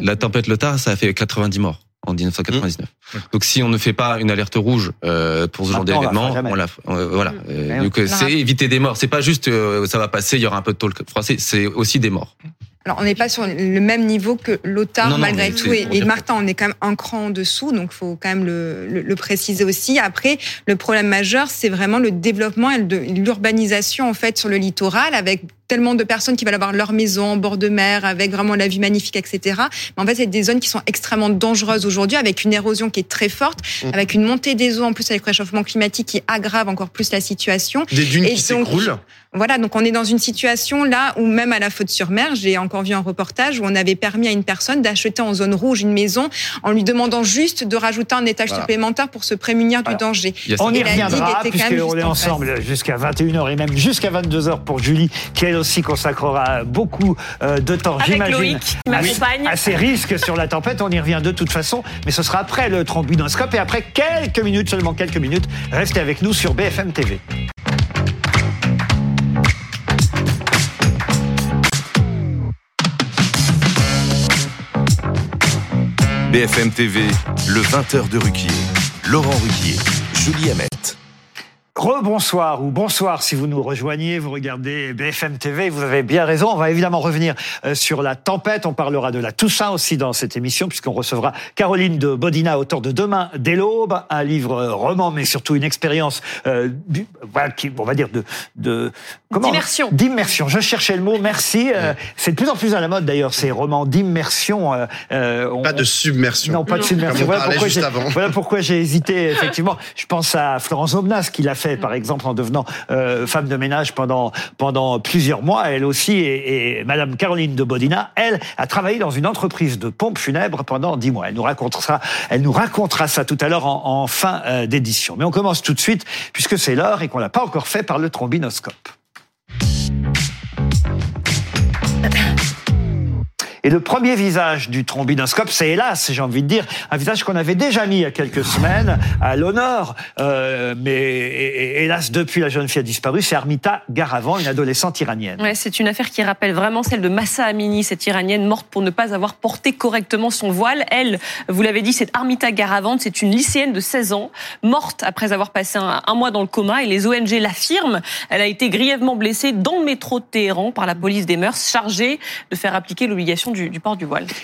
la tempête Lothar, ça a fait 90 morts en 1999. Mmh. Donc si on ne fait pas une alerte rouge euh, pour ce genre d'événement, on la, euh, voilà. Mmh. Euh, donc c'est éviter des morts. C'est pas juste euh, ça va passer, il y aura un peu de taux froissé, c'est aussi des morts. Alors, on n'est pas sur le même niveau que Lothar, malgré tout, et, et, Martin, on est quand même un cran en dessous, donc faut quand même le, le, le préciser aussi. Après, le problème majeur, c'est vraiment le développement et l'urbanisation, en fait, sur le littoral, avec tellement de personnes qui veulent avoir leur maison en bord de mer, avec vraiment la vue magnifique, etc. Mais en fait, c'est des zones qui sont extrêmement dangereuses aujourd'hui, avec une érosion qui est très forte, mmh. avec une montée des eaux, en plus avec le réchauffement climatique qui aggrave encore plus la situation. Des dunes et qui s'écroulent voilà, donc on est dans une situation là où même à la faute sur mer, j'ai encore vu un reportage où on avait permis à une personne d'acheter en zone rouge une maison en lui demandant juste de rajouter un étage voilà. supplémentaire pour se prémunir du danger. On y reviendra puisqu'on est ensemble jusqu'à 21h et même jusqu'à 22h pour Julie qui elle aussi consacrera beaucoup euh, de temps, j'imagine, à, à ces risques sur la tempête. On y revient de toute façon, mais ce sera après le trombinoscope et après quelques minutes, seulement quelques minutes. Restez avec nous sur BFM TV. BFM TV, le 20h de Ruquier. Laurent Ruquier, Julie Hamet. Rebonsoir ou bonsoir si vous nous rejoignez, vous regardez BFM TV, vous avez bien raison. On va évidemment revenir euh, sur la tempête. On parlera de la Toussaint aussi dans cette émission puisqu'on recevra Caroline de Bodina, auteur de Demain dès l'aube, un livre euh, roman mais surtout une expérience, euh, voilà, qui, on va dire de, de comment? D'immersion. D'immersion. Je cherchais le mot. Merci. Euh, c'est de plus en plus à la mode d'ailleurs ces romans d'immersion. Euh, on, pas de submersion. Non, pas de submersion. Voilà pourquoi, voilà pourquoi j'ai hésité. Effectivement, je pense à Florence Aubenas qui l'a fait par exemple, en devenant euh, femme de ménage pendant pendant plusieurs mois. Elle aussi, et, et, Madame Caroline de Bodina, elle a travaillé dans une entreprise de pompes funèbres pendant dix mois. Elle nous racontera, elle nous racontera ça tout à l'heure en, fin euh, d'édition. Mais on commence tout de suite puisque c'est l'heure et qu'on l'a pas encore fait par le trombinoscope. Et le premier visage du trombinoscope, c'est hélas, j'ai envie de dire, un visage qu'on avait déjà mis il y a quelques semaines à l'honneur, euh, mais hélas, depuis la jeune fille a disparu, c'est Armita Garavan, une adolescente iranienne. Ouais, c'est une affaire qui rappelle vraiment celle de Massa Amini, cette iranienne morte pour ne pas avoir porté correctement son voile. Elle, vous l'avez dit, c'est Armita Garavan, c'est une lycéenne de 16 ans, morte après avoir passé un, un mois dans le coma, et les ONG l'affirment. Elle a été grièvement blessée dans le métro de Téhéran par la police des mœurs, chargée de faire appliquer l'obligation du,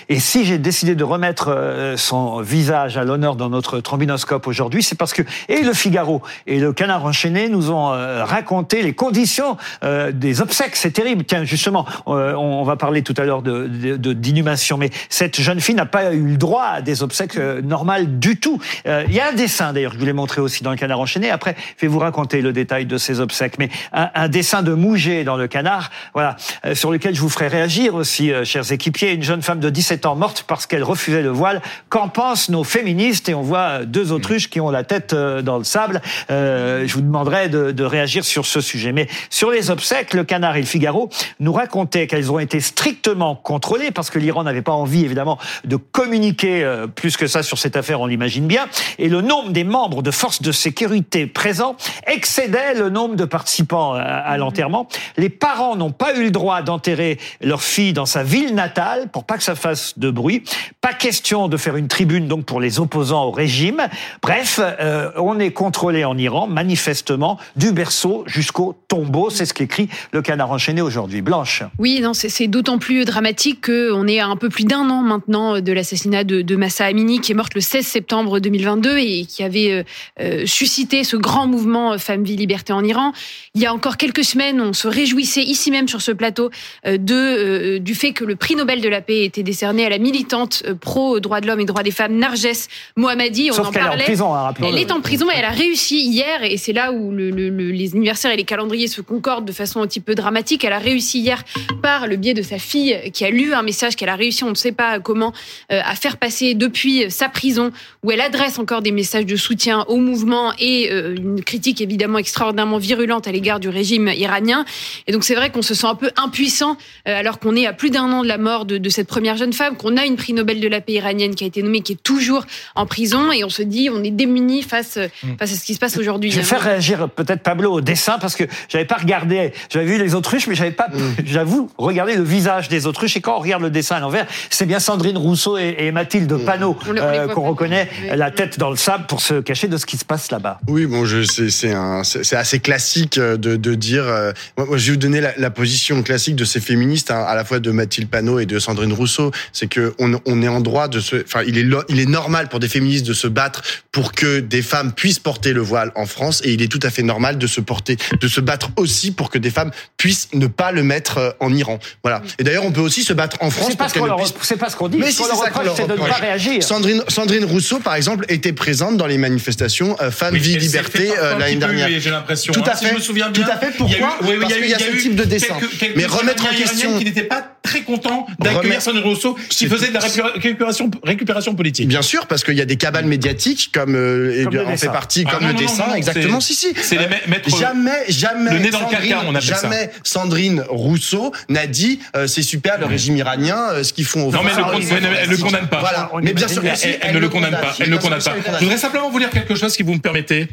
Et si j'ai décidé de remettre euh, son visage à l'honneur dans notre trombinoscope aujourd'hui, c'est parce que et le Figaro et le Canard enchaîné nous ont euh, raconté les conditions euh, des obsèques. C'est terrible. Tiens, justement, on va parler tout à l'heure de, d'inhumation, mais cette jeune fille n'a pas eu le droit à des obsèques normales du tout. Il y a un dessin d'ailleurs que je vous l'ai montré aussi dans le Canard enchaîné. Après, je vais vous raconter le détail de ces obsèques, mais un, un dessin de Mouget dans le Canard, voilà, sur lequel je vous ferai réagir aussi, chers équipes pied une jeune femme de 17 ans morte parce qu'elle refusait le voile. Qu'en pensent nos féministes? Et on voit deux autruches qui ont la tête euh, dans le sable. Euh, je vous demanderai de, de, réagir sur ce sujet. Mais sur les obsèques, le Canard et le Figaro nous racontaient qu'elles ont été strictement contrôlées parce que l'Iran n'avait pas envie, évidemment, de communiquer euh, plus que ça sur cette affaire, on l'imagine bien. Et le nombre des membres de forces de sécurité présents excédait le nombre de participants à l'enterrement. Les parents n'ont pas eu le droit d'enterrer leur fille dans sa ville natale pour pas que ça fasse de bruit. Pas question de faire une tribune donc pour les opposants au régime. Bref, euh, on est contrôlé en Iran manifestement du berceau jusqu'au tombeau. C'est ce qu'écrit le Canard enchaîné aujourd'hui. Blanche. Oui, non, c'est d'autant plus dramatique qu'on est à un peu plus d'un an maintenant de l'assassinat de, de, Massa Amini qui est morte le 16 septembre 2022 et qui avait euh, euh, suscité ce grand mouvement Femmes, Vie, Liberté en Iran. Il y a encore quelques semaines, on se réjouissait ici même sur ce plateau de, du fait que le prix Nobel de la paix était décerné à la militante pro droits de l'homme et droits des femmes Narges Mohammadi. On en parlait. Est en prison, hein, elle est en prison et elle a réussi hier, et c'est là où le, le, les anniversaires et les calendriers se concordent de façon un petit peu dramatique. Elle a réussi hier par le biais de sa fille qui a lu un message qu'elle a réussi, on ne sait pas comment, euh, à faire passer depuis sa prison, où elle adresse encore des messages de soutien au mouvement et euh, une critique évidemment extraordinairement virulente à l'égard du régime iranien. Et donc c'est vrai qu'on se sent un peu impuissant euh, alors qu'on est à plus d'un an de la mort de, de cette première jeune femme, qu'on a une prix Nobel de la paix iranienne qui a été nommée, qui est toujours en prison, et on se dit on est démuni face, mm. face à ce qui se passe aujourd'hui. Je vais faire réagir peut-être Pablo au dessin parce que j'avais pas regardé, j'avais vu les autruches, mais j'avais pas, mm. j'avoue, regardé le visage des autruches. Et quand on regarde le dessin à l'envers, c'est bien Sandrine Rousseau et, Mathilde mm. Panot euh, qu'on reconnaît la tête dans le sable pour se cacher de ce qui se passe là-bas. Oui, bon, c'est assez classique euh, de, de dire. Euh, moi, je vais vous donner la, la, position classique de ces féministes, hein, à la fois de Mathilde Panot et de Sandrine Rousseau. C'est que on, on est en droit de se, enfin, il est, il est normal pour des féministes de se battre pour que des femmes puissent porter le voile en France, et il est tout à fait normal de se porter, de se battre aussi pour que des femmes puissent ne pas le mettre euh, en Iran. Voilà. Et d'ailleurs, on peut aussi se battre en France pour qu'elles puissent. C'est pas ce qu'on dit. Mais si c'est ça c'est de ne pas réagir. Sandrine, Sandrine Rousseau, par exemple, était présente dans les manifestations euh, Femmes, Vie, Liberté euh, l'année dernière. J'ai l'impression. Tout hein, à fait. Si je me souviens bien. Tout à fait. Pourquoi? il y a eu, Parce qu'il y a, ce type de dessin. Mais remettre en question. Qui n'était pas très content d'accueillir Sandrine Rousseau, qui faisait de la récupération, récupération politique. Bien sûr, parce qu'il y a des cabales médiatiques comme, euh, comme en fait partie, ah comme le dessin, exactement. Si si. C'est les mettre jamais, jamais. Le nez dans Sandrine, le caca, on appelle jamais ça. Sandrine Rousseau n'a dit euh, c'est super le régime iranien, euh, ce qu'ils font. Au non mais elle ne le condamne pas. Voilà. Mais bien sûr, elle ne le condamne pas. Elle ne condamne pas. Je voudrais simplement vous lire quelque chose, si vous me permettez.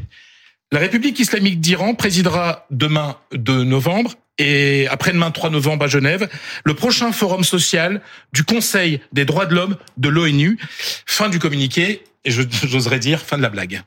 La République islamique d'Iran présidera demain 2 novembre et après-demain 3 novembre à Genève, le prochain forum social du Conseil des droits de l'homme de l'ONU. Fin du communiqué et j'oserais dire fin de la blague.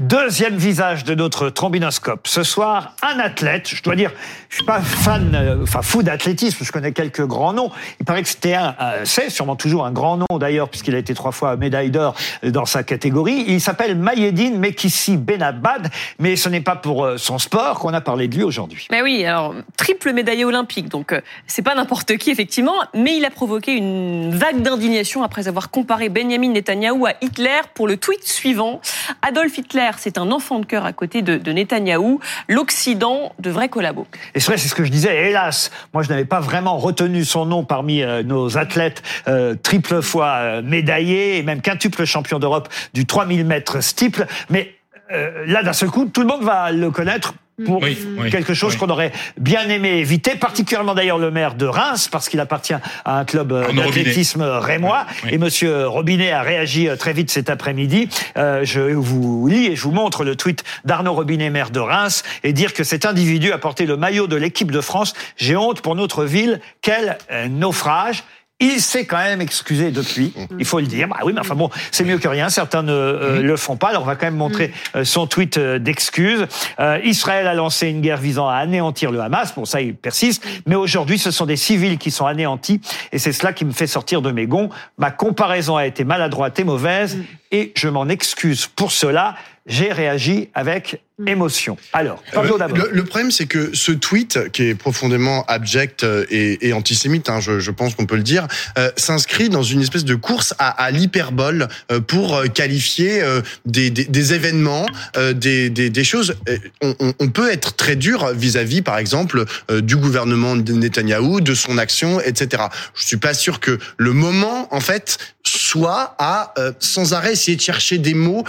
Deuxième visage de notre trombinoscope. Ce soir, un athlète. Je dois dire, je suis pas fan, euh, enfin fou d'athlétisme. Je connais quelques grands noms. Il paraît que c'était un, euh, c'est sûrement toujours un grand nom d'ailleurs, puisqu'il a été trois fois médaille d'or dans sa catégorie. Il s'appelle Mayedine Mekissi Benabad, mais ce n'est pas pour euh, son sport qu'on a parlé de lui aujourd'hui. Mais oui, alors triple médaillé olympique, donc c'est pas n'importe qui effectivement, mais il a provoqué une vague d'indignation après avoir comparé Benjamin Netanyahou à Hitler pour le tweet suivant. Adolf Hitler, c'est un enfant de cœur à côté de, de Netanyahou. L'Occident devrait collaborer. Et c'est vrai, c'est ce que je disais. Hélas, moi, je n'avais pas vraiment retenu son nom parmi euh, nos athlètes euh, triple fois euh, médaillés et même quintuple champion d'Europe du 3000 mètres steeple. Mais euh, là, d'un seul coup, tout le monde va le connaître pour quelque chose qu'on aurait bien aimé éviter, particulièrement d'ailleurs le maire de Reims, parce qu'il appartient à un club euh, d'athlétisme rémois. Et Monsieur Robinet a réagi euh, très vite cet après-midi. Euh, je vous lis et je vous montre le tweet d'Arnaud Robinet, maire de Reims, et dire que cet individu a porté le maillot de l'équipe de France. J'ai honte pour notre ville. Quel naufrage il s'est quand même excusé depuis, il faut le dire. Bah oui, mais enfin bon, c'est mieux que rien. Certains ne euh, le font pas. Alors on va quand même montrer euh, son tweet euh, d'excuses. Israël a lancé une guerre visant à anéantir le Hamas. Bon, ça, il persiste. Mais aujourd'hui, ce sont des civils qui sont anéantis. Et c'est cela qui me fait sortir de mes gonds. Ma comparaison a été maladroite et mauvaise. Et je m'en excuse pour cela. J'ai réagi avec émotion. Alors, Pablo Euh, d'abord. le, le problème, c'est que ce tweet, qui est profondément abject euh, et, et antisémite, hein, je, je pense qu'on peut le dire, euh, s'inscrit dans une espèce de course à, à l'hyperbole euh, pour qualifier euh, des, des, des événements, euh, des, des, des choses. On, on- on peut être très dur vis-à-vis, par exemple, euh, du gouvernement de Netanyahou, de son action, etc. Je suis pas sûr que le moment, en fait, soit à euh, sans arrêt essayer de chercher des mots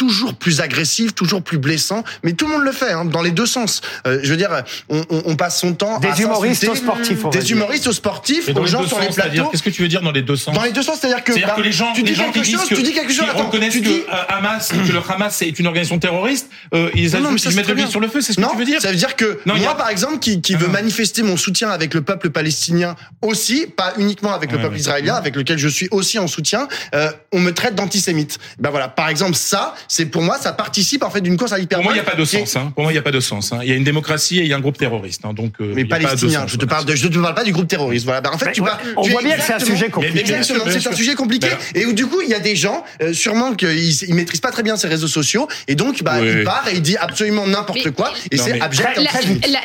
toujours plus agressif, toujours plus blessant, mais tout le monde le fait, hein, dans les deux sens. Euh, je veux dire, on, on- on passe son temps Des à humoristes aux sportifs, des dire. humoristes aux sportifs, aux les gens sur les plateaux. Qu'est-ce que tu veux dire dans les deux sens Dans les deux sens, c'est-à-dire que, C'est-à-dire bah, que les gens, tu dis les gens quelque qui chose, que, tu dis quelque chose, qui attends, reconnaissent tu que dis- euh, Hamas, que le Hamas est une organisation terroriste, euh, ils, Non, non, mais ajoutent- ça, ils mettent l'huile bien. sur le feu, c'est ce que non, tu veux dire Ça veut dire que Non, il y moi, a- par exemple, qui, qui veut manifester mon soutien avec le peuple palestinien aussi, pas uniquement avec le peuple israélien, avec lequel je suis aussi en soutien, euh, on me traite d'antisémite. Ben voilà, par exemple, ça, c'est pour moi, ça participe en fait d'une course à Pour l'hyperbole. moi, il n'y a pas de sens. Hein. Pour moi, il n'y a pas de sens. Hein. Il y a une démocratie et il y a un groupe terroriste. Hein. Donc, euh, Mais il y a pas de palestinien, sens, je te parle de, je te parle pas du groupe terroriste. Voilà. Ben, en fait, Mais tu on tu voit bien que c'est un sujet compliqué. Exactement, bien c'est un sujet compliqué. Et où du coup, il y a des gens, euh, sûrement qu'ils ils maîtrisent pas très bien ces réseaux sociaux, et donc, bah, Oui. il part et il dit absolument n'importe quoi, et c'est abject.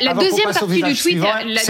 La- deuxième partie du tweet,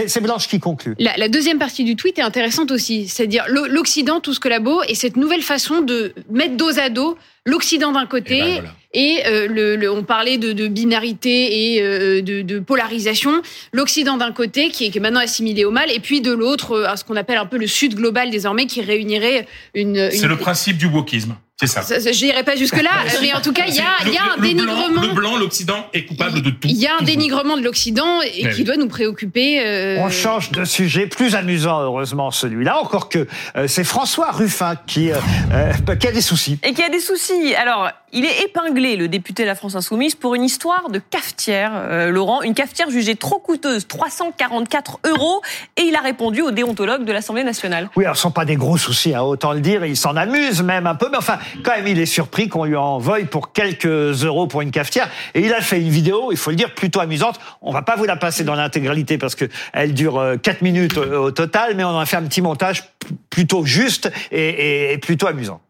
c'est Blanche qui conclut. La, la deuxième partie du tweet est intéressante aussi, c'est-à-dire l'O- l'Occident, tout ce collabo, et cette nouvelle façon de mettre dos à dos l'Occident d'un côté Et ben voilà. et euh, le, le- on parlait de, de binarité et euh, de, de polarisation, l'Occident d'un côté qui est, qui est maintenant assimilé au mal, et puis de l'autre, euh, à ce qu'on appelle un peu le Sud global désormais, qui réunirait une. une- C'est le principe du wokisme. C'est ça. Je n'irai pas jusque-là, mais en tout cas, il y a, il y a le- un le blanc- dénigrement. Le blanc, l'Occident est coupable de tout. Il y a un dénigrement de l'Occident et qui oui. doit nous préoccuper. euh, On change de sujet, plus amusant heureusement celui-là, encore que euh, c'est François Ruffin qui, euh, euh, qui a des soucis. Et qui a des soucis. Alors, il est épinglé, le député de la France Insoumise, pour une histoire de cafetière, euh, Laurent. Une cafetière jugée trop coûteuse, 344 euros. Et il a répondu au déontologue de l'Assemblée nationale. Oui, alors ce sont pas des gros soucis, hein, autant le dire. Il s'en amuse même un peu, mais enfin, quand même, il est surpris qu'on lui en veuille pour quelques euros pour une cafetière. Et il a fait une vidéo, il faut le dire, plutôt amusante. On va pas vous la passer dans l'intégralité parce que elle dure euh, 4 minutes au, total, mais on a fait un petit montage plutôt juste et, et- et plutôt amusant.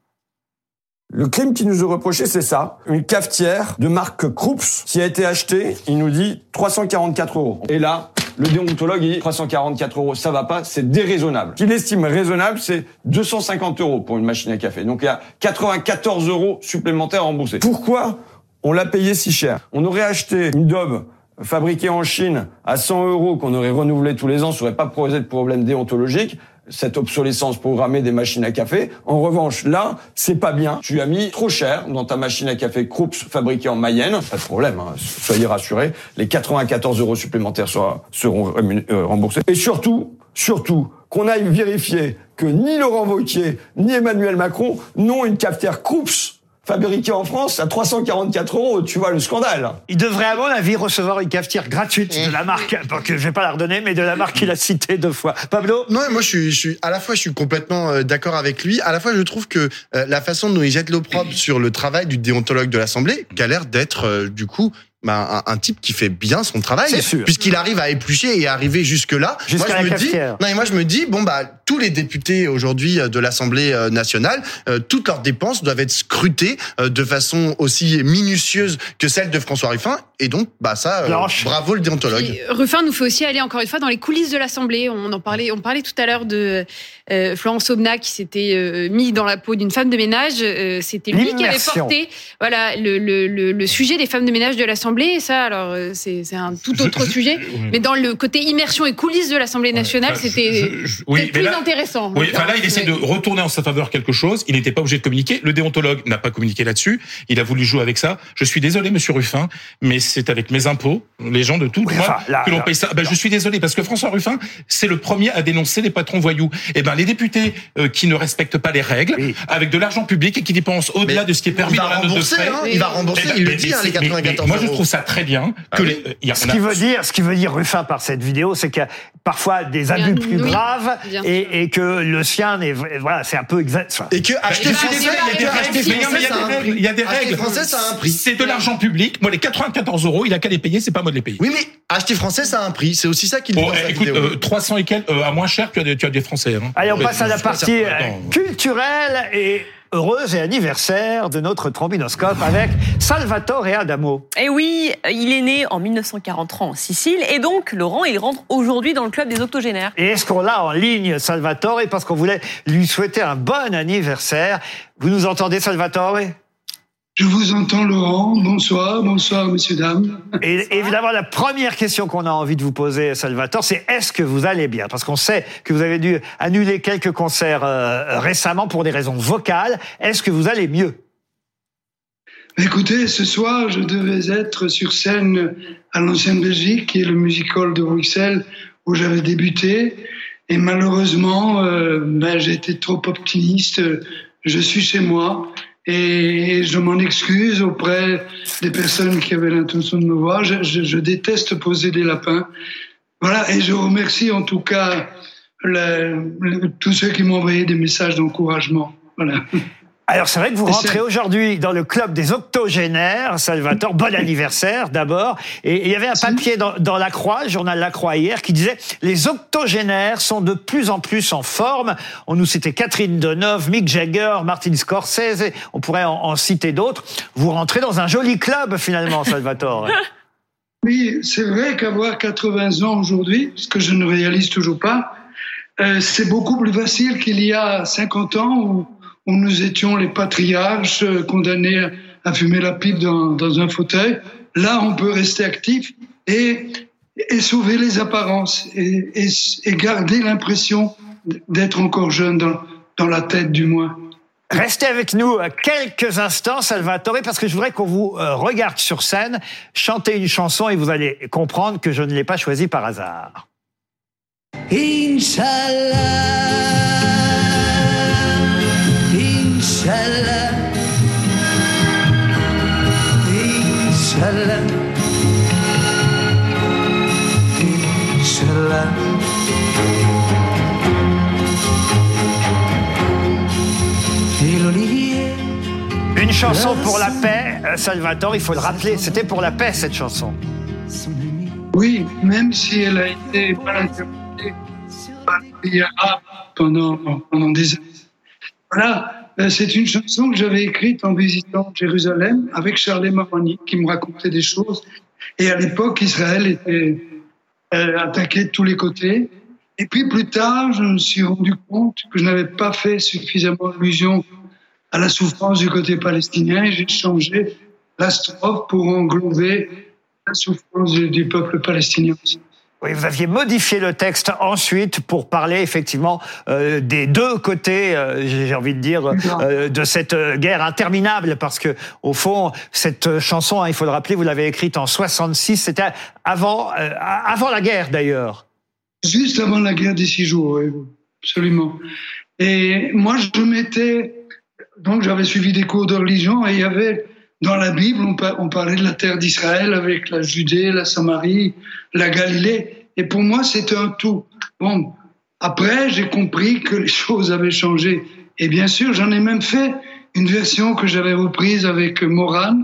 Le crime qui nous est reproché, c'est ça. Une cafetière de marque Krups qui a été achetée, il nous dit 344 euros. Et là, le déontologue, il dit 344 euros, ça va pas, c'est déraisonnable. Qu'il estime raisonnable, c'est 250 euros pour une machine à café. Donc il y a 94 euros supplémentaires remboursés. Pourquoi on l'a payé si cher? On aurait acheté une daube fabriquée en Chine à 100 euros qu'on aurait renouvelé tous les ans, ça n'aurait pas posé de problème déontologique cette obsolescence programmée des machines à café. En revanche, là, c'est pas bien. Tu as mis trop cher dans ta machine à café Krups fabriquée en Mayenne. Pas de problème, hein. soyez rassurés. Les 94 euros supplémentaires seront euh, remboursés. Et surtout, surtout, qu'on aille vérifier que ni Laurent Wauquiez, ni Emmanuel Macron n'ont une cafetière Krups fabriquée en France à 344 euros. Tu vois le scandale. Il devrait, à mon avis, recevoir une cafetière gratuite de la marque, donc je vais pas la redonner, mais de la marque qu'il a citée deux fois. Pablo? Non, moi je suis, je suis à la fois je suis complètement euh, d'accord avec lui, à la fois je trouve que euh, la façon dont il jette l'opprobre sur le travail du déontologue de l'Assemblée, qui a l'air d'être euh, du coup bah, un, un type qui fait bien son travail, puisqu'il arrive à éplucher et à arriver jusque là. Jusqu'à moi, je me dis, non, et moi je me dis bon bah tous les députés aujourd'hui euh, de l'Assemblée euh, nationale, euh, toutes leurs dépenses doivent être scrutées euh, de façon aussi minutieuse que celle de François Ruffin, et donc bah ça, euh, bravo le déontologue. Puis, Ruffin nous fait aussi aller encore une fois dans les coulisses de l'Assemblée. On en parlait, on parlait tout à l'heure de euh, Florence Aubenas qui s'était euh, mis dans la peau d'une femme de ménage. Euh, C'était lui qui avait porté, voilà, le, le, le, le sujet des femmes de ménage de l'Assemblée. Et ça, alors euh, c'est un tout autre Je- sujet. Mais dans le côté immersion et coulisses de l'Assemblée nationale, je- c'était oui, mais plus là- intéressant. Oui, enfin là, il essaie de retourner en sa faveur quelque chose. Il n'était pas obligé de communiquer. Le déontologue n'a pas communiqué là-dessus. Il a voulu jouer avec ça. Je suis désolé, Monsieur Ruffin, mais c'est avec mes impôts, les gens de tout Oui, droit, enfin, là, que l'on paye ça. Ben, je suis désolé parce que François Ruffin, c'est le premier à dénoncer les patrons voyous. Et ben, les députés euh, qui ne respectent pas les règles, Oui. avec de l'argent public et qui dépensent au-delà Mais de ce qui est permis il va dans la note de frais. hein, il va rembourser, Eh ben, il le mais- dit, mais hein, les c'est- mais- mais 94 Moi, je euros. Trouve ça très bien que les. euh, il y a- Ce a- qui veut dire, ce qui veut dire Ruffin par cette vidéo, c'est qu'il y a parfois des abus Bien, plus oui, graves et, et que le sien est voilà, c'est un peu exact. enfin, Et que acheter Je suis français, désolé, il y a des que règles. acheter il y a français, ça a des un règles. Prix. Français, ça a un prix. C'est de l'argent public. Moi, les 94 euros, il a qu'à les payer. C'est pas moi de les payer. Oui, mais acheter français, ça a un prix. C'est aussi ça qu'il dit dans sa écoute, vidéo. euh, 300 et quelques, euh, à moins cher, tu as des, tu as des Français. Hein. Allez, on passe à la partie culturelle et heureuse et anniversaire de notre trombinoscope avec Salvatore Adamo. Et oui, il est né en 1943 en Sicile et donc Laurent, il rentre aujourd'hui dans le club des octogénaires. Et est-ce qu'on l'a en ligne, Salvatore, parce qu'on voulait lui souhaiter un bon anniversaire? Vous nous entendez, Salvatore? Je vous entends, Laurent. Bonsoir, bonsoir, messieurs, dames. Et évidemment, la première question qu'on a envie de vous poser, Salvatore, c'est est-ce que vous allez bien? Parce qu'on sait que vous avez dû annuler quelques concerts euh, récemment pour des raisons vocales. Est-ce que vous allez mieux? Écoutez, ce soir, je devais être sur scène à l'Ancienne Belgique, qui est le music hall de Bruxelles, où j'avais débuté. Et malheureusement, euh, ben, j'ai été trop optimiste. Je suis chez moi et je m'en excuse auprès des personnes qui avaient l'intention de me voir. Je, déteste poser des lapins. Voilà, et je remercie en tout cas tous ceux qui m'ont envoyé des messages d'encouragement. Voilà. Alors c'est vrai que vous rentrez aujourd'hui dans le club des octogénaires, Salvatore. Bon anniversaire d'abord. Et il y avait un papier dans, dans, La Croix, le journal La Croix hier, qui disait les octogénaires sont de plus en plus en forme. On nous citait Catherine Deneuve, Mick Jagger, Martin Scorsese. On pourrait en, en citer d'autres. Vous rentrez dans un joli club finalement, Salvatore. oui, c'est vrai qu'avoir 80 ans aujourd'hui, ce que je ne réalise toujours pas, euh, c'est beaucoup plus facile qu'il y a 50 ans où nous étions les patriarches euh, condamnés à fumer la pipe dans, dans un fauteuil. Là, on peut rester actif et, et sauver les apparences et, et, et garder l'impression d'être encore jeune dans, dans la tête du moins. Restez avec nous quelques instants, Salvatore, parce que je voudrais qu'on vous euh, regarde sur scène, chanter une chanson et vous allez comprendre que je ne l'ai pas choisie par hasard. Inch'Allah Une chanson pour la paix, Salvatore, il faut le rappeler, c'était pour la paix cette chanson. Oui, même si elle a été mal interprétée par les Arabes pendant, pendant des années. Voilà, euh, c'est une chanson que j'avais écrite en visitant Jérusalem avec Charles Maroni qui me racontait des choses. Et à l'époque, Israël était euh, attaqué de tous les côtés. Et puis plus tard, je me suis rendu compte que je n'avais pas fait suffisamment allusion à la souffrance du côté palestinien et j'ai changé la strophe pour englober la souffrance du, du peuple palestinien aussi. Oui, vous aviez modifié le texte ensuite pour parler effectivement euh, des deux côtés, euh, j'ai envie de dire, euh, de cette guerre interminable, parce que au fond, cette chanson, hein, il faut le rappeler, vous l'avez écrite en 66, c'était avant, avant la guerre d'ailleurs. Juste avant la guerre des six jours, oui, absolument. Et moi, je m'étais, donc j'avais suivi des cours de religion et il y avait dans la Bible, on parlait de la terre d'Israël avec la Judée, la Samarie, la Galilée. Et pour moi, c'était un tout. Bon, après, j'ai compris que les choses avaient changé. Et bien sûr, j'en ai même fait une version que j'avais reprise avec Moran,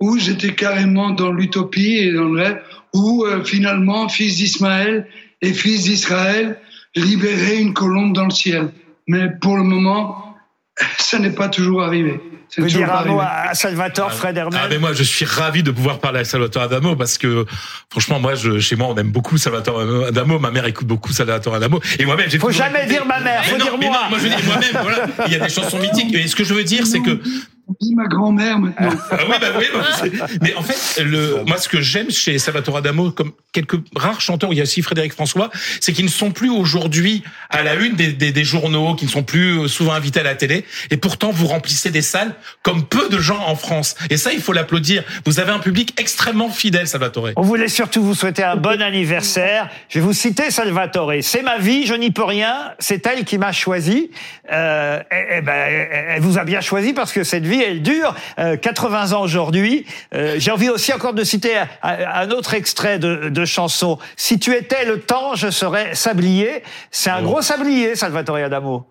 où j'étais carrément dans l'utopie et dans le rêve, où euh, finalement, fils d'Ismaël et fils d'Israël libéraient une colombe dans le ciel. Mais pour le moment, ça n'est pas toujours arrivé. Vous dire un mot à Salvatore, Fred Hermel ah, mais Moi, je suis ravi de pouvoir parler à Salvatore Adamo parce que, franchement, moi, je, chez moi, on aime beaucoup Salvatore Adamo. Ma mère écoute beaucoup Salvatore Adamo. Et moi-même, j'ai Faut jamais dire ma mère, faut non, dire mais moi. Non, moi, je veux dire moi-même, voilà. Il y a des chansons mythiques. Et ce que je veux dire, c'est que on dit ma grand-mère maintenant. Ah oui, bah oui, bah, mais en fait, le, moi, ce que j'aime chez Salvatore Adamo, comme quelques rares chanteurs, il y a aussi Frédéric François, c'est qu'ils ne sont plus aujourd'hui à la une des, des, des, journaux, qu'ils ne sont plus souvent invités à la télé, et pourtant vous remplissez des salles comme peu de gens en France. Et ça, il faut l'applaudir. Vous avez un public extrêmement fidèle, Salvatore. On voulait surtout vous souhaiter un bon anniversaire. Je vais vous citer Salvatore. C'est ma vie, je n'y peux rien. C'est elle qui m'a choisi. Euh, et, et ben, elle vous a bien choisi parce que cette vie elle dure, euh, 80 ans aujourd'hui. Euh, J'ai envie aussi encore de citer un, un autre extrait de, de, chanson. Si tu étais le temps, je serais sablier. C'est un oh. gros sablier, Salvatore Adamo.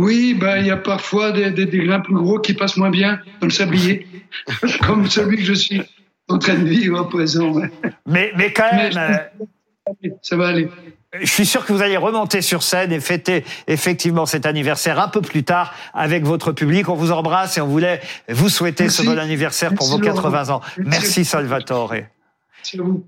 Oui, ben, il y a parfois des, des, des, grains plus gros qui passent moins bien dans le sablier, comme celui que je suis en train de vivre à présent. Mais, mais quand même... Mais, ça va aller. Je suis sûr que vous allez remonter sur scène et fêter effectivement cet anniversaire un peu plus tard avec votre public. On vous embrasse et on voulait vous souhaiter ce bon anniversaire pour vos 80 ans. Merci Salvatore. Merci à vous.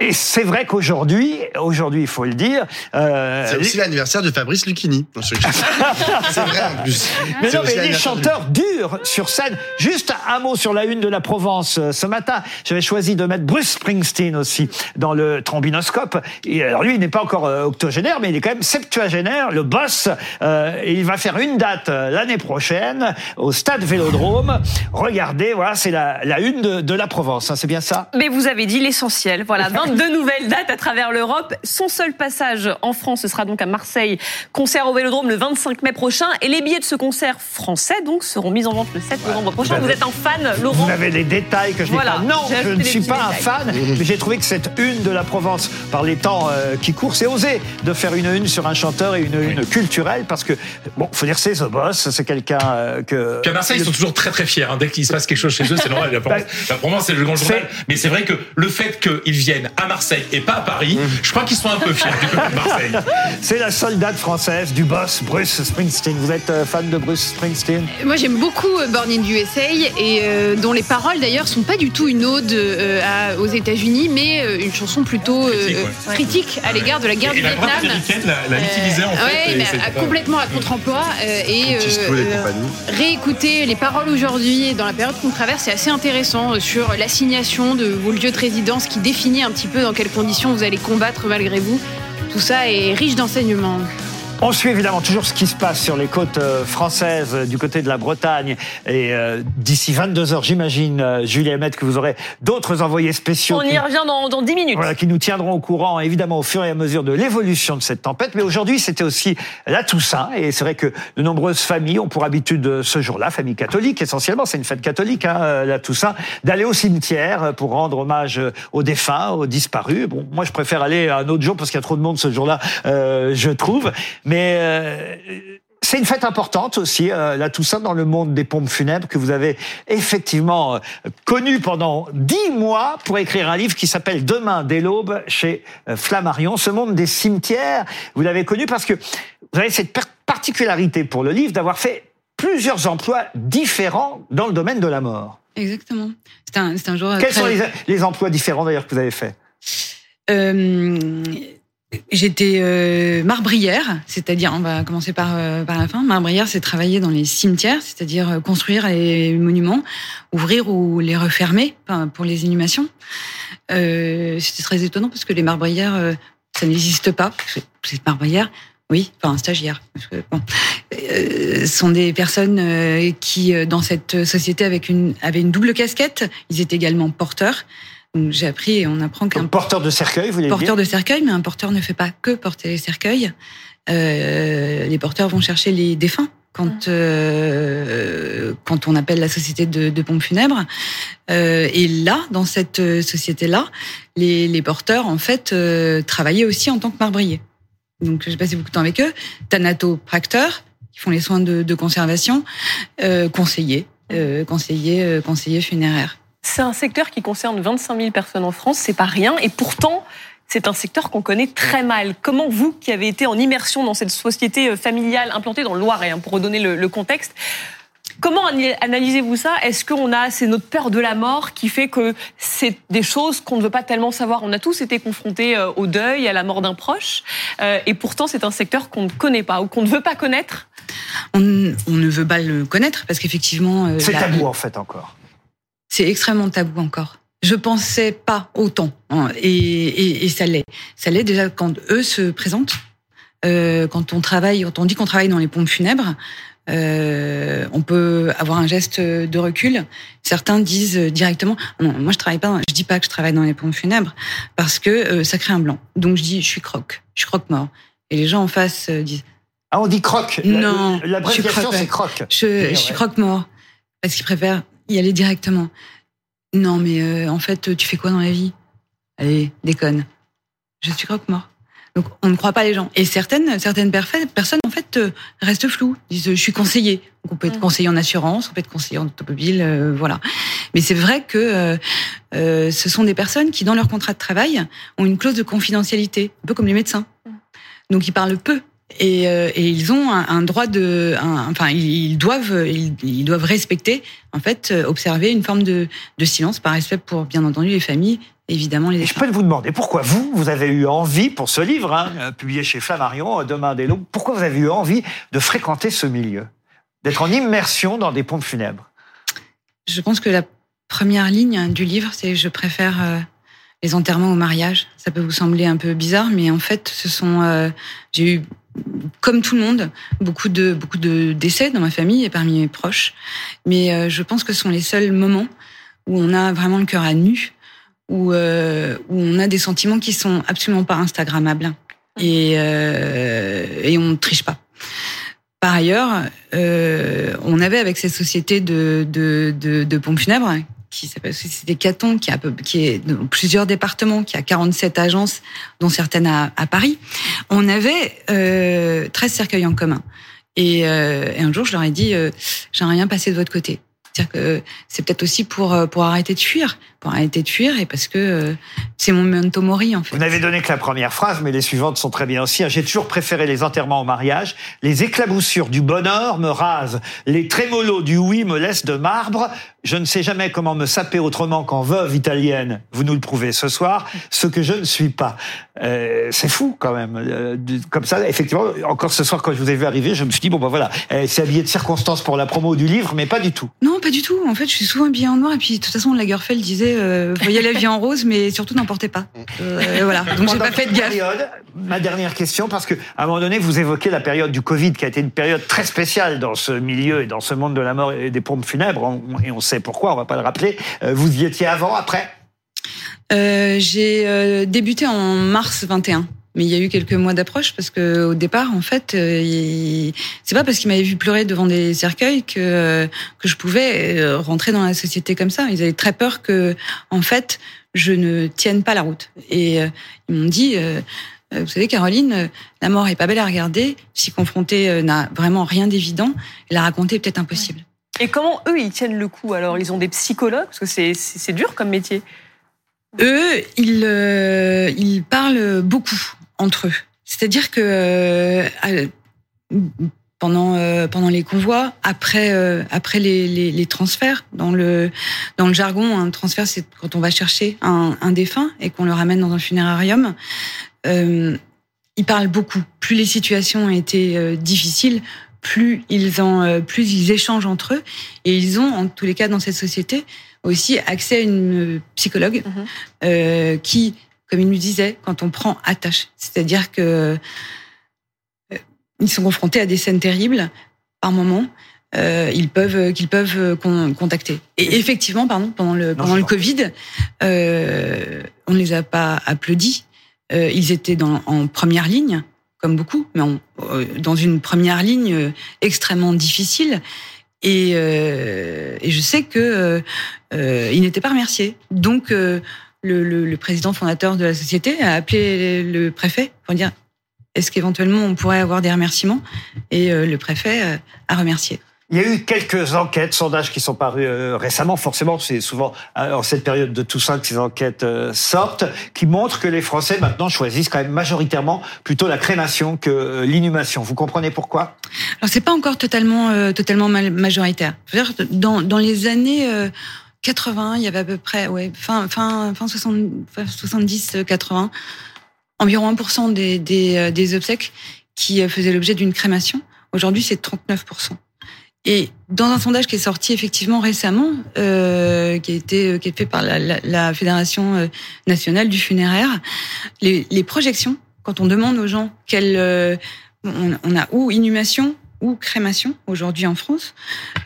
Et c'est vrai qu'aujourd'hui, aujourd'hui, il faut le dire. Euh, c'est aussi l'anniversaire de Fabrice Lucchini. c'est vrai en plus. Mais non, mais les chanteurs durent sur scène. Juste un mot sur la une de la Provence. Ce matin, j'avais choisi de mettre Bruce Springsteen aussi dans le trombinoscope. Et alors lui, il n'est pas encore euh, octogénaire, mais il est quand même septuagénaire, le boss. Euh, et il va faire une date euh, l'année prochaine au Stade Vélodrome. Regardez, voilà, c'est la, la une de, de la Provence. Hein, c'est bien ça? Mais vous avez dit l'essentiel. Voilà, 22 nouvelles dates à travers l'Europe. Son seul passage en France, ce sera donc à Marseille. Concert au Vélodrome le 25 mai prochain. Et les billets de ce concert français, donc, seront mis en vente le 7 novembre prochain. Vous, êtes un fan, Laurent Vous avez les détails que je n'ai Voilà, pas. Non, je ne suis pas un fan, mais j'ai trouvé que cette une de la Provence, par les temps euh, qui courent, c'est osé de faire une une sur un chanteur et une une culturelle, parce que, bon, faut dire c'est The Boss, c'est quelqu'un euh, que... Puis à Marseille, ils sont toujours très très fiers. hein. Dès qu'il se passe quelque chose chez eux, c'est normal. La Provence, la Provence, c'est le grand journal. Mais c'est vrai que le fait qu'ils viennent à Marseille et pas à Paris, je crois qu'ils sont un peu fiers du côté de Marseille. C'est la seule date française du boss Bruce Springsteen. Vous êtes euh, fan de Bruce Springsteen? Moi j'aime beaucoup euh, Born in USA et euh, dont les paroles d'ailleurs sont pas du tout une ode euh, à- aux États-Unis mais euh, une chanson plutôt euh, euh, critique à l'égard de la guerre Et du la droite Vietnam. américaine l'a- l'a utilisé, en fait, Ouais, et mais c'est à- pas- complètement à contre-emploi euh, et Tistoué et euh, compagnie. réécouter les paroles aujourd'hui dans la période qu'on traverse, c'est assez intéressant euh, sur l'assignation de vos lieux de résidence qui un petit peu dans quelles conditions vous allez combattre malgré vous. Tout ça est riche d'enseignements. On suit évidemment toujours ce qui se passe sur les côtes euh, françaises euh, du côté de la Bretagne. Et euh, d'ici 22 heures, j'imagine, euh, Julie Hamet, que vous aurez d'autres envoyés spéciaux. On qui- y revient dans, dans 10 minutes. Voilà, qui nous tiendront au courant, évidemment, au fur et à mesure de l'évolution de cette tempête. Mais aujourd'hui, c'était aussi la Toussaint. Et c'est vrai que de nombreuses familles ont pour habitude ce jour-là, familles catholiques essentiellement, c'est une fête catholique, hein, la Toussaint, d'aller au cimetière pour rendre hommage aux défunts, aux disparus. Bon, moi, je préfère aller un autre jour parce qu'il y a trop de monde ce jour-là, euh, je trouve. Mais euh, c'est une fête importante aussi, euh, la Toussaint dans le monde des pompes funèbres que vous avez effectivement euh, connu pendant dix mois pour écrire un livre qui s'appelle Demain dès l'aube chez euh, Flammarion. Ce monde des cimetières, vous l'avez connu parce que vous avez cette particularité pour le livre d'avoir fait plusieurs emplois différents dans le domaine de la mort. Exactement. C'est un, jour. Quels très- sont les, les emplois différents d'ailleurs que vous avez faits? Euh, J'étais euh, marbrière, c'est-à-dire, on va commencer par, euh, par la fin. Marbrière, c'est travailler dans les cimetières, c'est-à-dire euh, construire les monuments, ouvrir ou les refermer pour les inhumations. Euh, C'était très étonnant parce que les marbrières, euh, ça n'existe pas. Êtes marbrière oui, enfin un stagiaire. Parce que, bon, euh, sont des personnes qui, dans cette société, avec une, avaient une double casquette. Ils étaient également porteurs. Donc, J'ai appris et on apprend qu'un porteur de cercueil, vous voulez porteur dire de cercueil, mais un porteur ne fait pas que porter les cercueils. Euh, les porteurs vont chercher les défunts quand euh, quand on appelle la société de, de pompes funèbres. Euh, et là, dans cette société-là, les, les porteurs en fait euh, travaillaient aussi en tant que marbriers. Donc j'ai passé beaucoup de temps avec eux. Thanatopracteurs qui font les soins de, de conservation, euh, conseillers, euh, conseillers, euh, conseillers funéraires. C'est un secteur qui concerne 25 000 personnes en France, c'est pas rien, et pourtant, c'est un secteur qu'on connaît très mal. Comment vous, qui avez été en immersion dans cette société euh, familiale implantée dans le Loiret, hein, pour redonner le, le contexte, comment analysez-vous ça? Est-ce qu'on a, c'est notre peur de la mort qui fait que c'est des choses qu'on ne veut pas tellement savoir? On a tous été confrontés euh, au deuil, à la mort d'un proche, euh, et pourtant c'est un secteur qu'on ne connaît pas ou qu'on ne veut pas connaître? On, on ne veut pas le connaître parce qu'effectivement. euh, C'est tabou en fait encore. C'est extrêmement tabou encore. Je pensais pas autant, hein, et, et, et ça l'est. Ça l'est déjà quand eux se présentent, euh, quand on travaille, quand on dit qu'on travaille dans les pompes funèbres. Euh, on peut avoir un geste de recul. Certains disent directement non, moi je travaille pas. Je dis pas que je travaille dans les pompes funèbres parce que euh, ça crée un blanc. Donc je dis je suis croque, je suis croque mort. Et les gens en face disent ah on dit croque. La- Non, l'abréviation, suis croque, c'est croque. Je, je suis croque mort parce qu'ils préfèrent y aller directement. Non, mais euh, en fait, tu fais quoi dans la vie? Allez, déconne. Je suis croque mort. Donc on ne croit pas les gens. Et certaines, certaines personnes en fait euh, restent floues. Disent je suis conseiller. Donc on peut être conseiller en assurance, on peut être conseiller en automobile, euh, voilà. Mais c'est vrai que euh, ce sont des personnes qui dans leur contrat de travail ont une clause de confidentialité, un peu comme les médecins. Donc ils parlent peu. Et, et ils ont un, droit de, enfin ils doivent, ils, doivent respecter, en fait, observer une forme de, de silence par respect pour bien entendu les familles évidemment les. Et je peux vous demander pourquoi vous, vous avez eu envie pour ce livre, hein, euh, publié chez Flammarion, euh, Demain des Loups, pourquoi vous avez eu envie de fréquenter ce milieu, d'être en immersion dans des pompes funèbres? Je pense que la première ligne du livre, c'est je préfère euh, les enterrements au mariage. Ça peut vous sembler un peu bizarre, mais en fait, ce sont j'ai eu comme tout le monde, beaucoup de beaucoup de décès dans ma famille et parmi mes proches. Mais je pense que ce sont les seuls moments où on a vraiment le cœur à nu, où, euh, où on a des sentiments qui sont absolument pas instagrammables et, euh, et on ne triche pas. Par ailleurs, euh, on avait avec cette société de, de, de, de pompes funèbres qui s'appelle Société Caton, qui, a, qui est dans plusieurs départements, qui a 47 agences, dont certaines à, à Paris. On avait euh, 13 cercueils en commun. Et, euh, et, un jour, je leur ai dit, euh, j'aimerais rien passer de votre côté. C'est-à-dire que c'est peut-être aussi pour euh, pour arrêter de fuir, pour arrêter de fuir et parce que euh, c'est mon memento mori en fait. Vous n'avez donné que la première phrase, mais les suivantes sont très bien aussi. J'ai toujours préféré les enterrements au mariage. Les éclaboussures du bonheur me rasent. Les trémolos du oui me laissent de marbre. Je ne sais jamais comment me saper autrement qu'en veuve italienne. Vous nous le prouvez ce soir. Ce que je ne suis pas. Euh, c'est fou quand même. Euh, comme ça, effectivement, encore ce soir quand je vous ai vu arriver, je me suis dit bon ben voilà, c'est habillé de circonstances pour la promo du livre, mais pas du tout. Non, pas du tout. En fait, je suis souvent habillée en noir et puis de toute façon, Lagerfeld disait euh, voyez la vie en rose, mais surtout n'en portez pas. Voilà. Donc j'ai pas fait de gaffe. ma dernière question, parce que à un moment donné, vous évoquez la période du Covid, qui a été une période très spéciale dans ce milieu et dans ce monde de la mort et des pompes funèbres, et on sait pourquoi, on va pas le rappeler. Euh, vous y étiez avant, après? Euh, J'ai euh, débuté en mars 21. Mais il y a eu quelques mois d'approche parce que au départ, en fait, c'est pas parce qu'ils m'avaient vu pleurer devant des cercueils que que je pouvais rentrer dans la société comme ça. Ils avaient très peur que, en fait, je ne tienne pas la route. Et ils m'ont dit, vous savez, Caroline, la mort est pas belle à regarder. Si confrontée n'a vraiment rien d'évident, la raconter est peut-être impossible. Et comment eux, ils tiennent le coup Alors, ils ont des psychologues? Parce que c'est dur comme métier. Eux, ils, euh, ils parlent beaucoup entre eux. C'est-à-dire que euh, pendant euh, pendant les convois, après après les, transferts, dans le dans le jargon, un transfert c'est quand on va chercher un, un défunt et qu'on le ramène dans un funérarium. ils parlent beaucoup. Plus les situations ont été difficiles, plus ils en, euh, plus ils échangent entre eux et ils ont, en tous les cas, dans cette société, aussi accès à une psychologue mhm. euh, qui, comme il nous disait, quand on prend attache, c'est-à-dire que euh, ils sont confrontés à des scènes terribles par moment. Euh, ils peuvent qu'ils peuvent contacter. Et effectivement, pardon, pendant le pendant le Covid, euh, on ne les a pas applaudis. Euh, ils étaient dans, en première ligne comme beaucoup, mais euh, dans une première ligne euh, extrêmement difficile. Et, euh, et je sais que euh, il n'était pas remercié. Donc le, le, président fondateur de la société a appelé le préfet pour dire est-ce qu'éventuellement on pourrait avoir des remerciements? Et le préfet a remercié. Il y a eu quelques enquêtes, sondages qui sont parus euh, récemment. Forcément, c'est souvent euh, en cette période de Toussaint que ces enquêtes euh, sortent, qui montrent que les Français maintenant choisissent quand même majoritairement plutôt la crémation que l'inhumation. Vous comprenez pourquoi? Alors c'est pas encore totalement totalement majoritaire. Dans dans les années 80, il y avait à peu près fin fin fin 70 80 environ 1% des, des, des obsèques qui faisaient l'objet d'une crémation. Aujourd'hui, c'est 39%. Et dans un sondage qui est sorti effectivement récemment, euh, qui a été qui est fait par la, la, la, Fédération euh, nationale du funéraire, les, les, projections, quand on demande aux gens euh, on, on, a ou inhumation ou crémation aujourd'hui en France,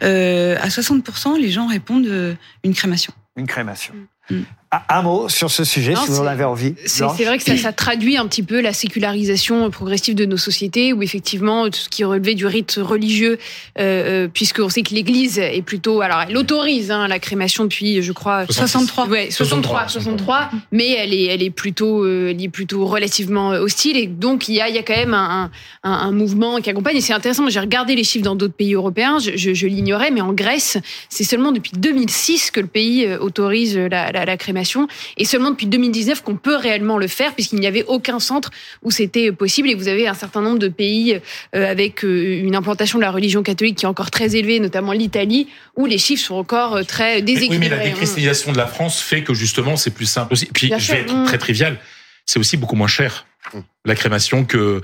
euh, à 60%, les gens répondent euh, une crémation. Une crémation. Mm. Un mot sur ce sujet, Non, si vous en avez envie. C'est vrai que ça, ça traduit un petit peu la sécularisation progressive de nos sociétés, où effectivement tout ce qui relevait du rite religieux, euh, euh, puisqu'on sait que l'Église est plutôt, alors elle autorise hein, la crémation depuis, je crois, 63. ouais, 63, 63, mais elle est, elle est plutôt, euh, elle est plutôt relativement euh, hostile, et donc il y a, il y a quand même un, un, un mouvement qui accompagne. Et c'est intéressant. J'ai regardé les chiffres dans d'autres pays européens, je, je, je l'ignorais, mais en Grèce, c'est seulement depuis 2006 que le pays autorise la, la, la crémation, et seulement depuis 2019 qu'on peut réellement le faire, puisqu'il n'y avait aucun centre où c'était possible. Et vous avez un certain nombre de pays euh, avec euh, une implantation de la religion catholique qui est encore très élevée, notamment l'Italie, où les chiffres sont encore euh, très Mais- Oui, mais déséquilibrés. la hein. déchristianisation de la France fait que justement c'est plus simple aussi. Puis Bien je sûr. vais être Mm. très trivial, c'est aussi beaucoup moins cher la crémation que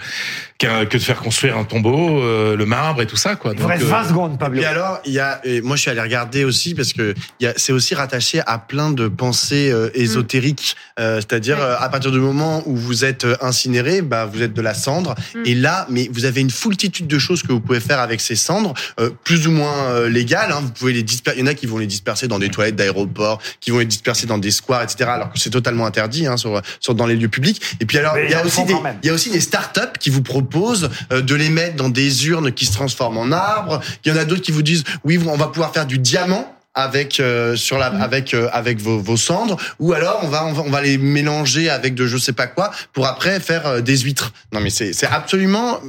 qu'un- que de faire construire un tombeau, euh, le marbre et tout ça quoi. Il vous reste 20 secondes, Et Pablo. puis alors, il y a, et moi je suis allé regarder aussi parce que il y a, c'est aussi rattaché à plein de pensées euh, ésotériques. Euh, c'est-à-dire euh, à partir du moment où vous êtes euh, incinéré, bah vous êtes de la cendre. Mm. Et là, mais vous avez une foultitude de choses que vous pouvez faire avec ces cendres, euh, plus ou moins euh, légales. Hein. Vous pouvez les disperser. Il y en a qui vont les disperser dans des toilettes d'aéroport, qui vont les disperser dans des squares, etc. Alors que c'est totalement interdit hein, sur, sur dans les lieux publics. Et puis alors, Mais il y a aussi des, il y a aussi des startups qui vous proposent euh, de les mettre dans des urnes qui se transforment en arbres. Il y en a d'autres qui vous disent oui, on va pouvoir faire du diamant avec euh, sur la avec euh, avec vos, vos cendres ou alors on va, on va on va les mélanger avec de je sais pas quoi pour après faire euh, des huîtres. Non mais c'est c'est absolument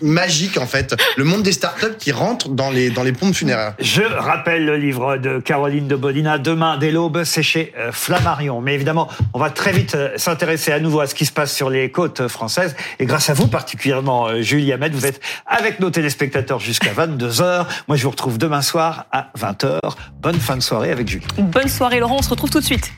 magique en fait le monde des startups qui rentrent dans les dans les pompes funéraires. Je rappelle le livre de Caroline de Bodina, Demain dès l'aube, c'est chez euh, Flammarion. Mais évidemment, on va très vite euh, s'intéresser à nouveau à ce qui se passe sur les côtes françaises. Et grâce à vous particulièrement, euh, Julie Hamet, vous êtes avec nos téléspectateurs jusqu'à 22h. Moi, je vous retrouve demain soir à 20h. Bonne fin de soirée avec Julie. Bonne soirée Laurent, on se retrouve tout de suite.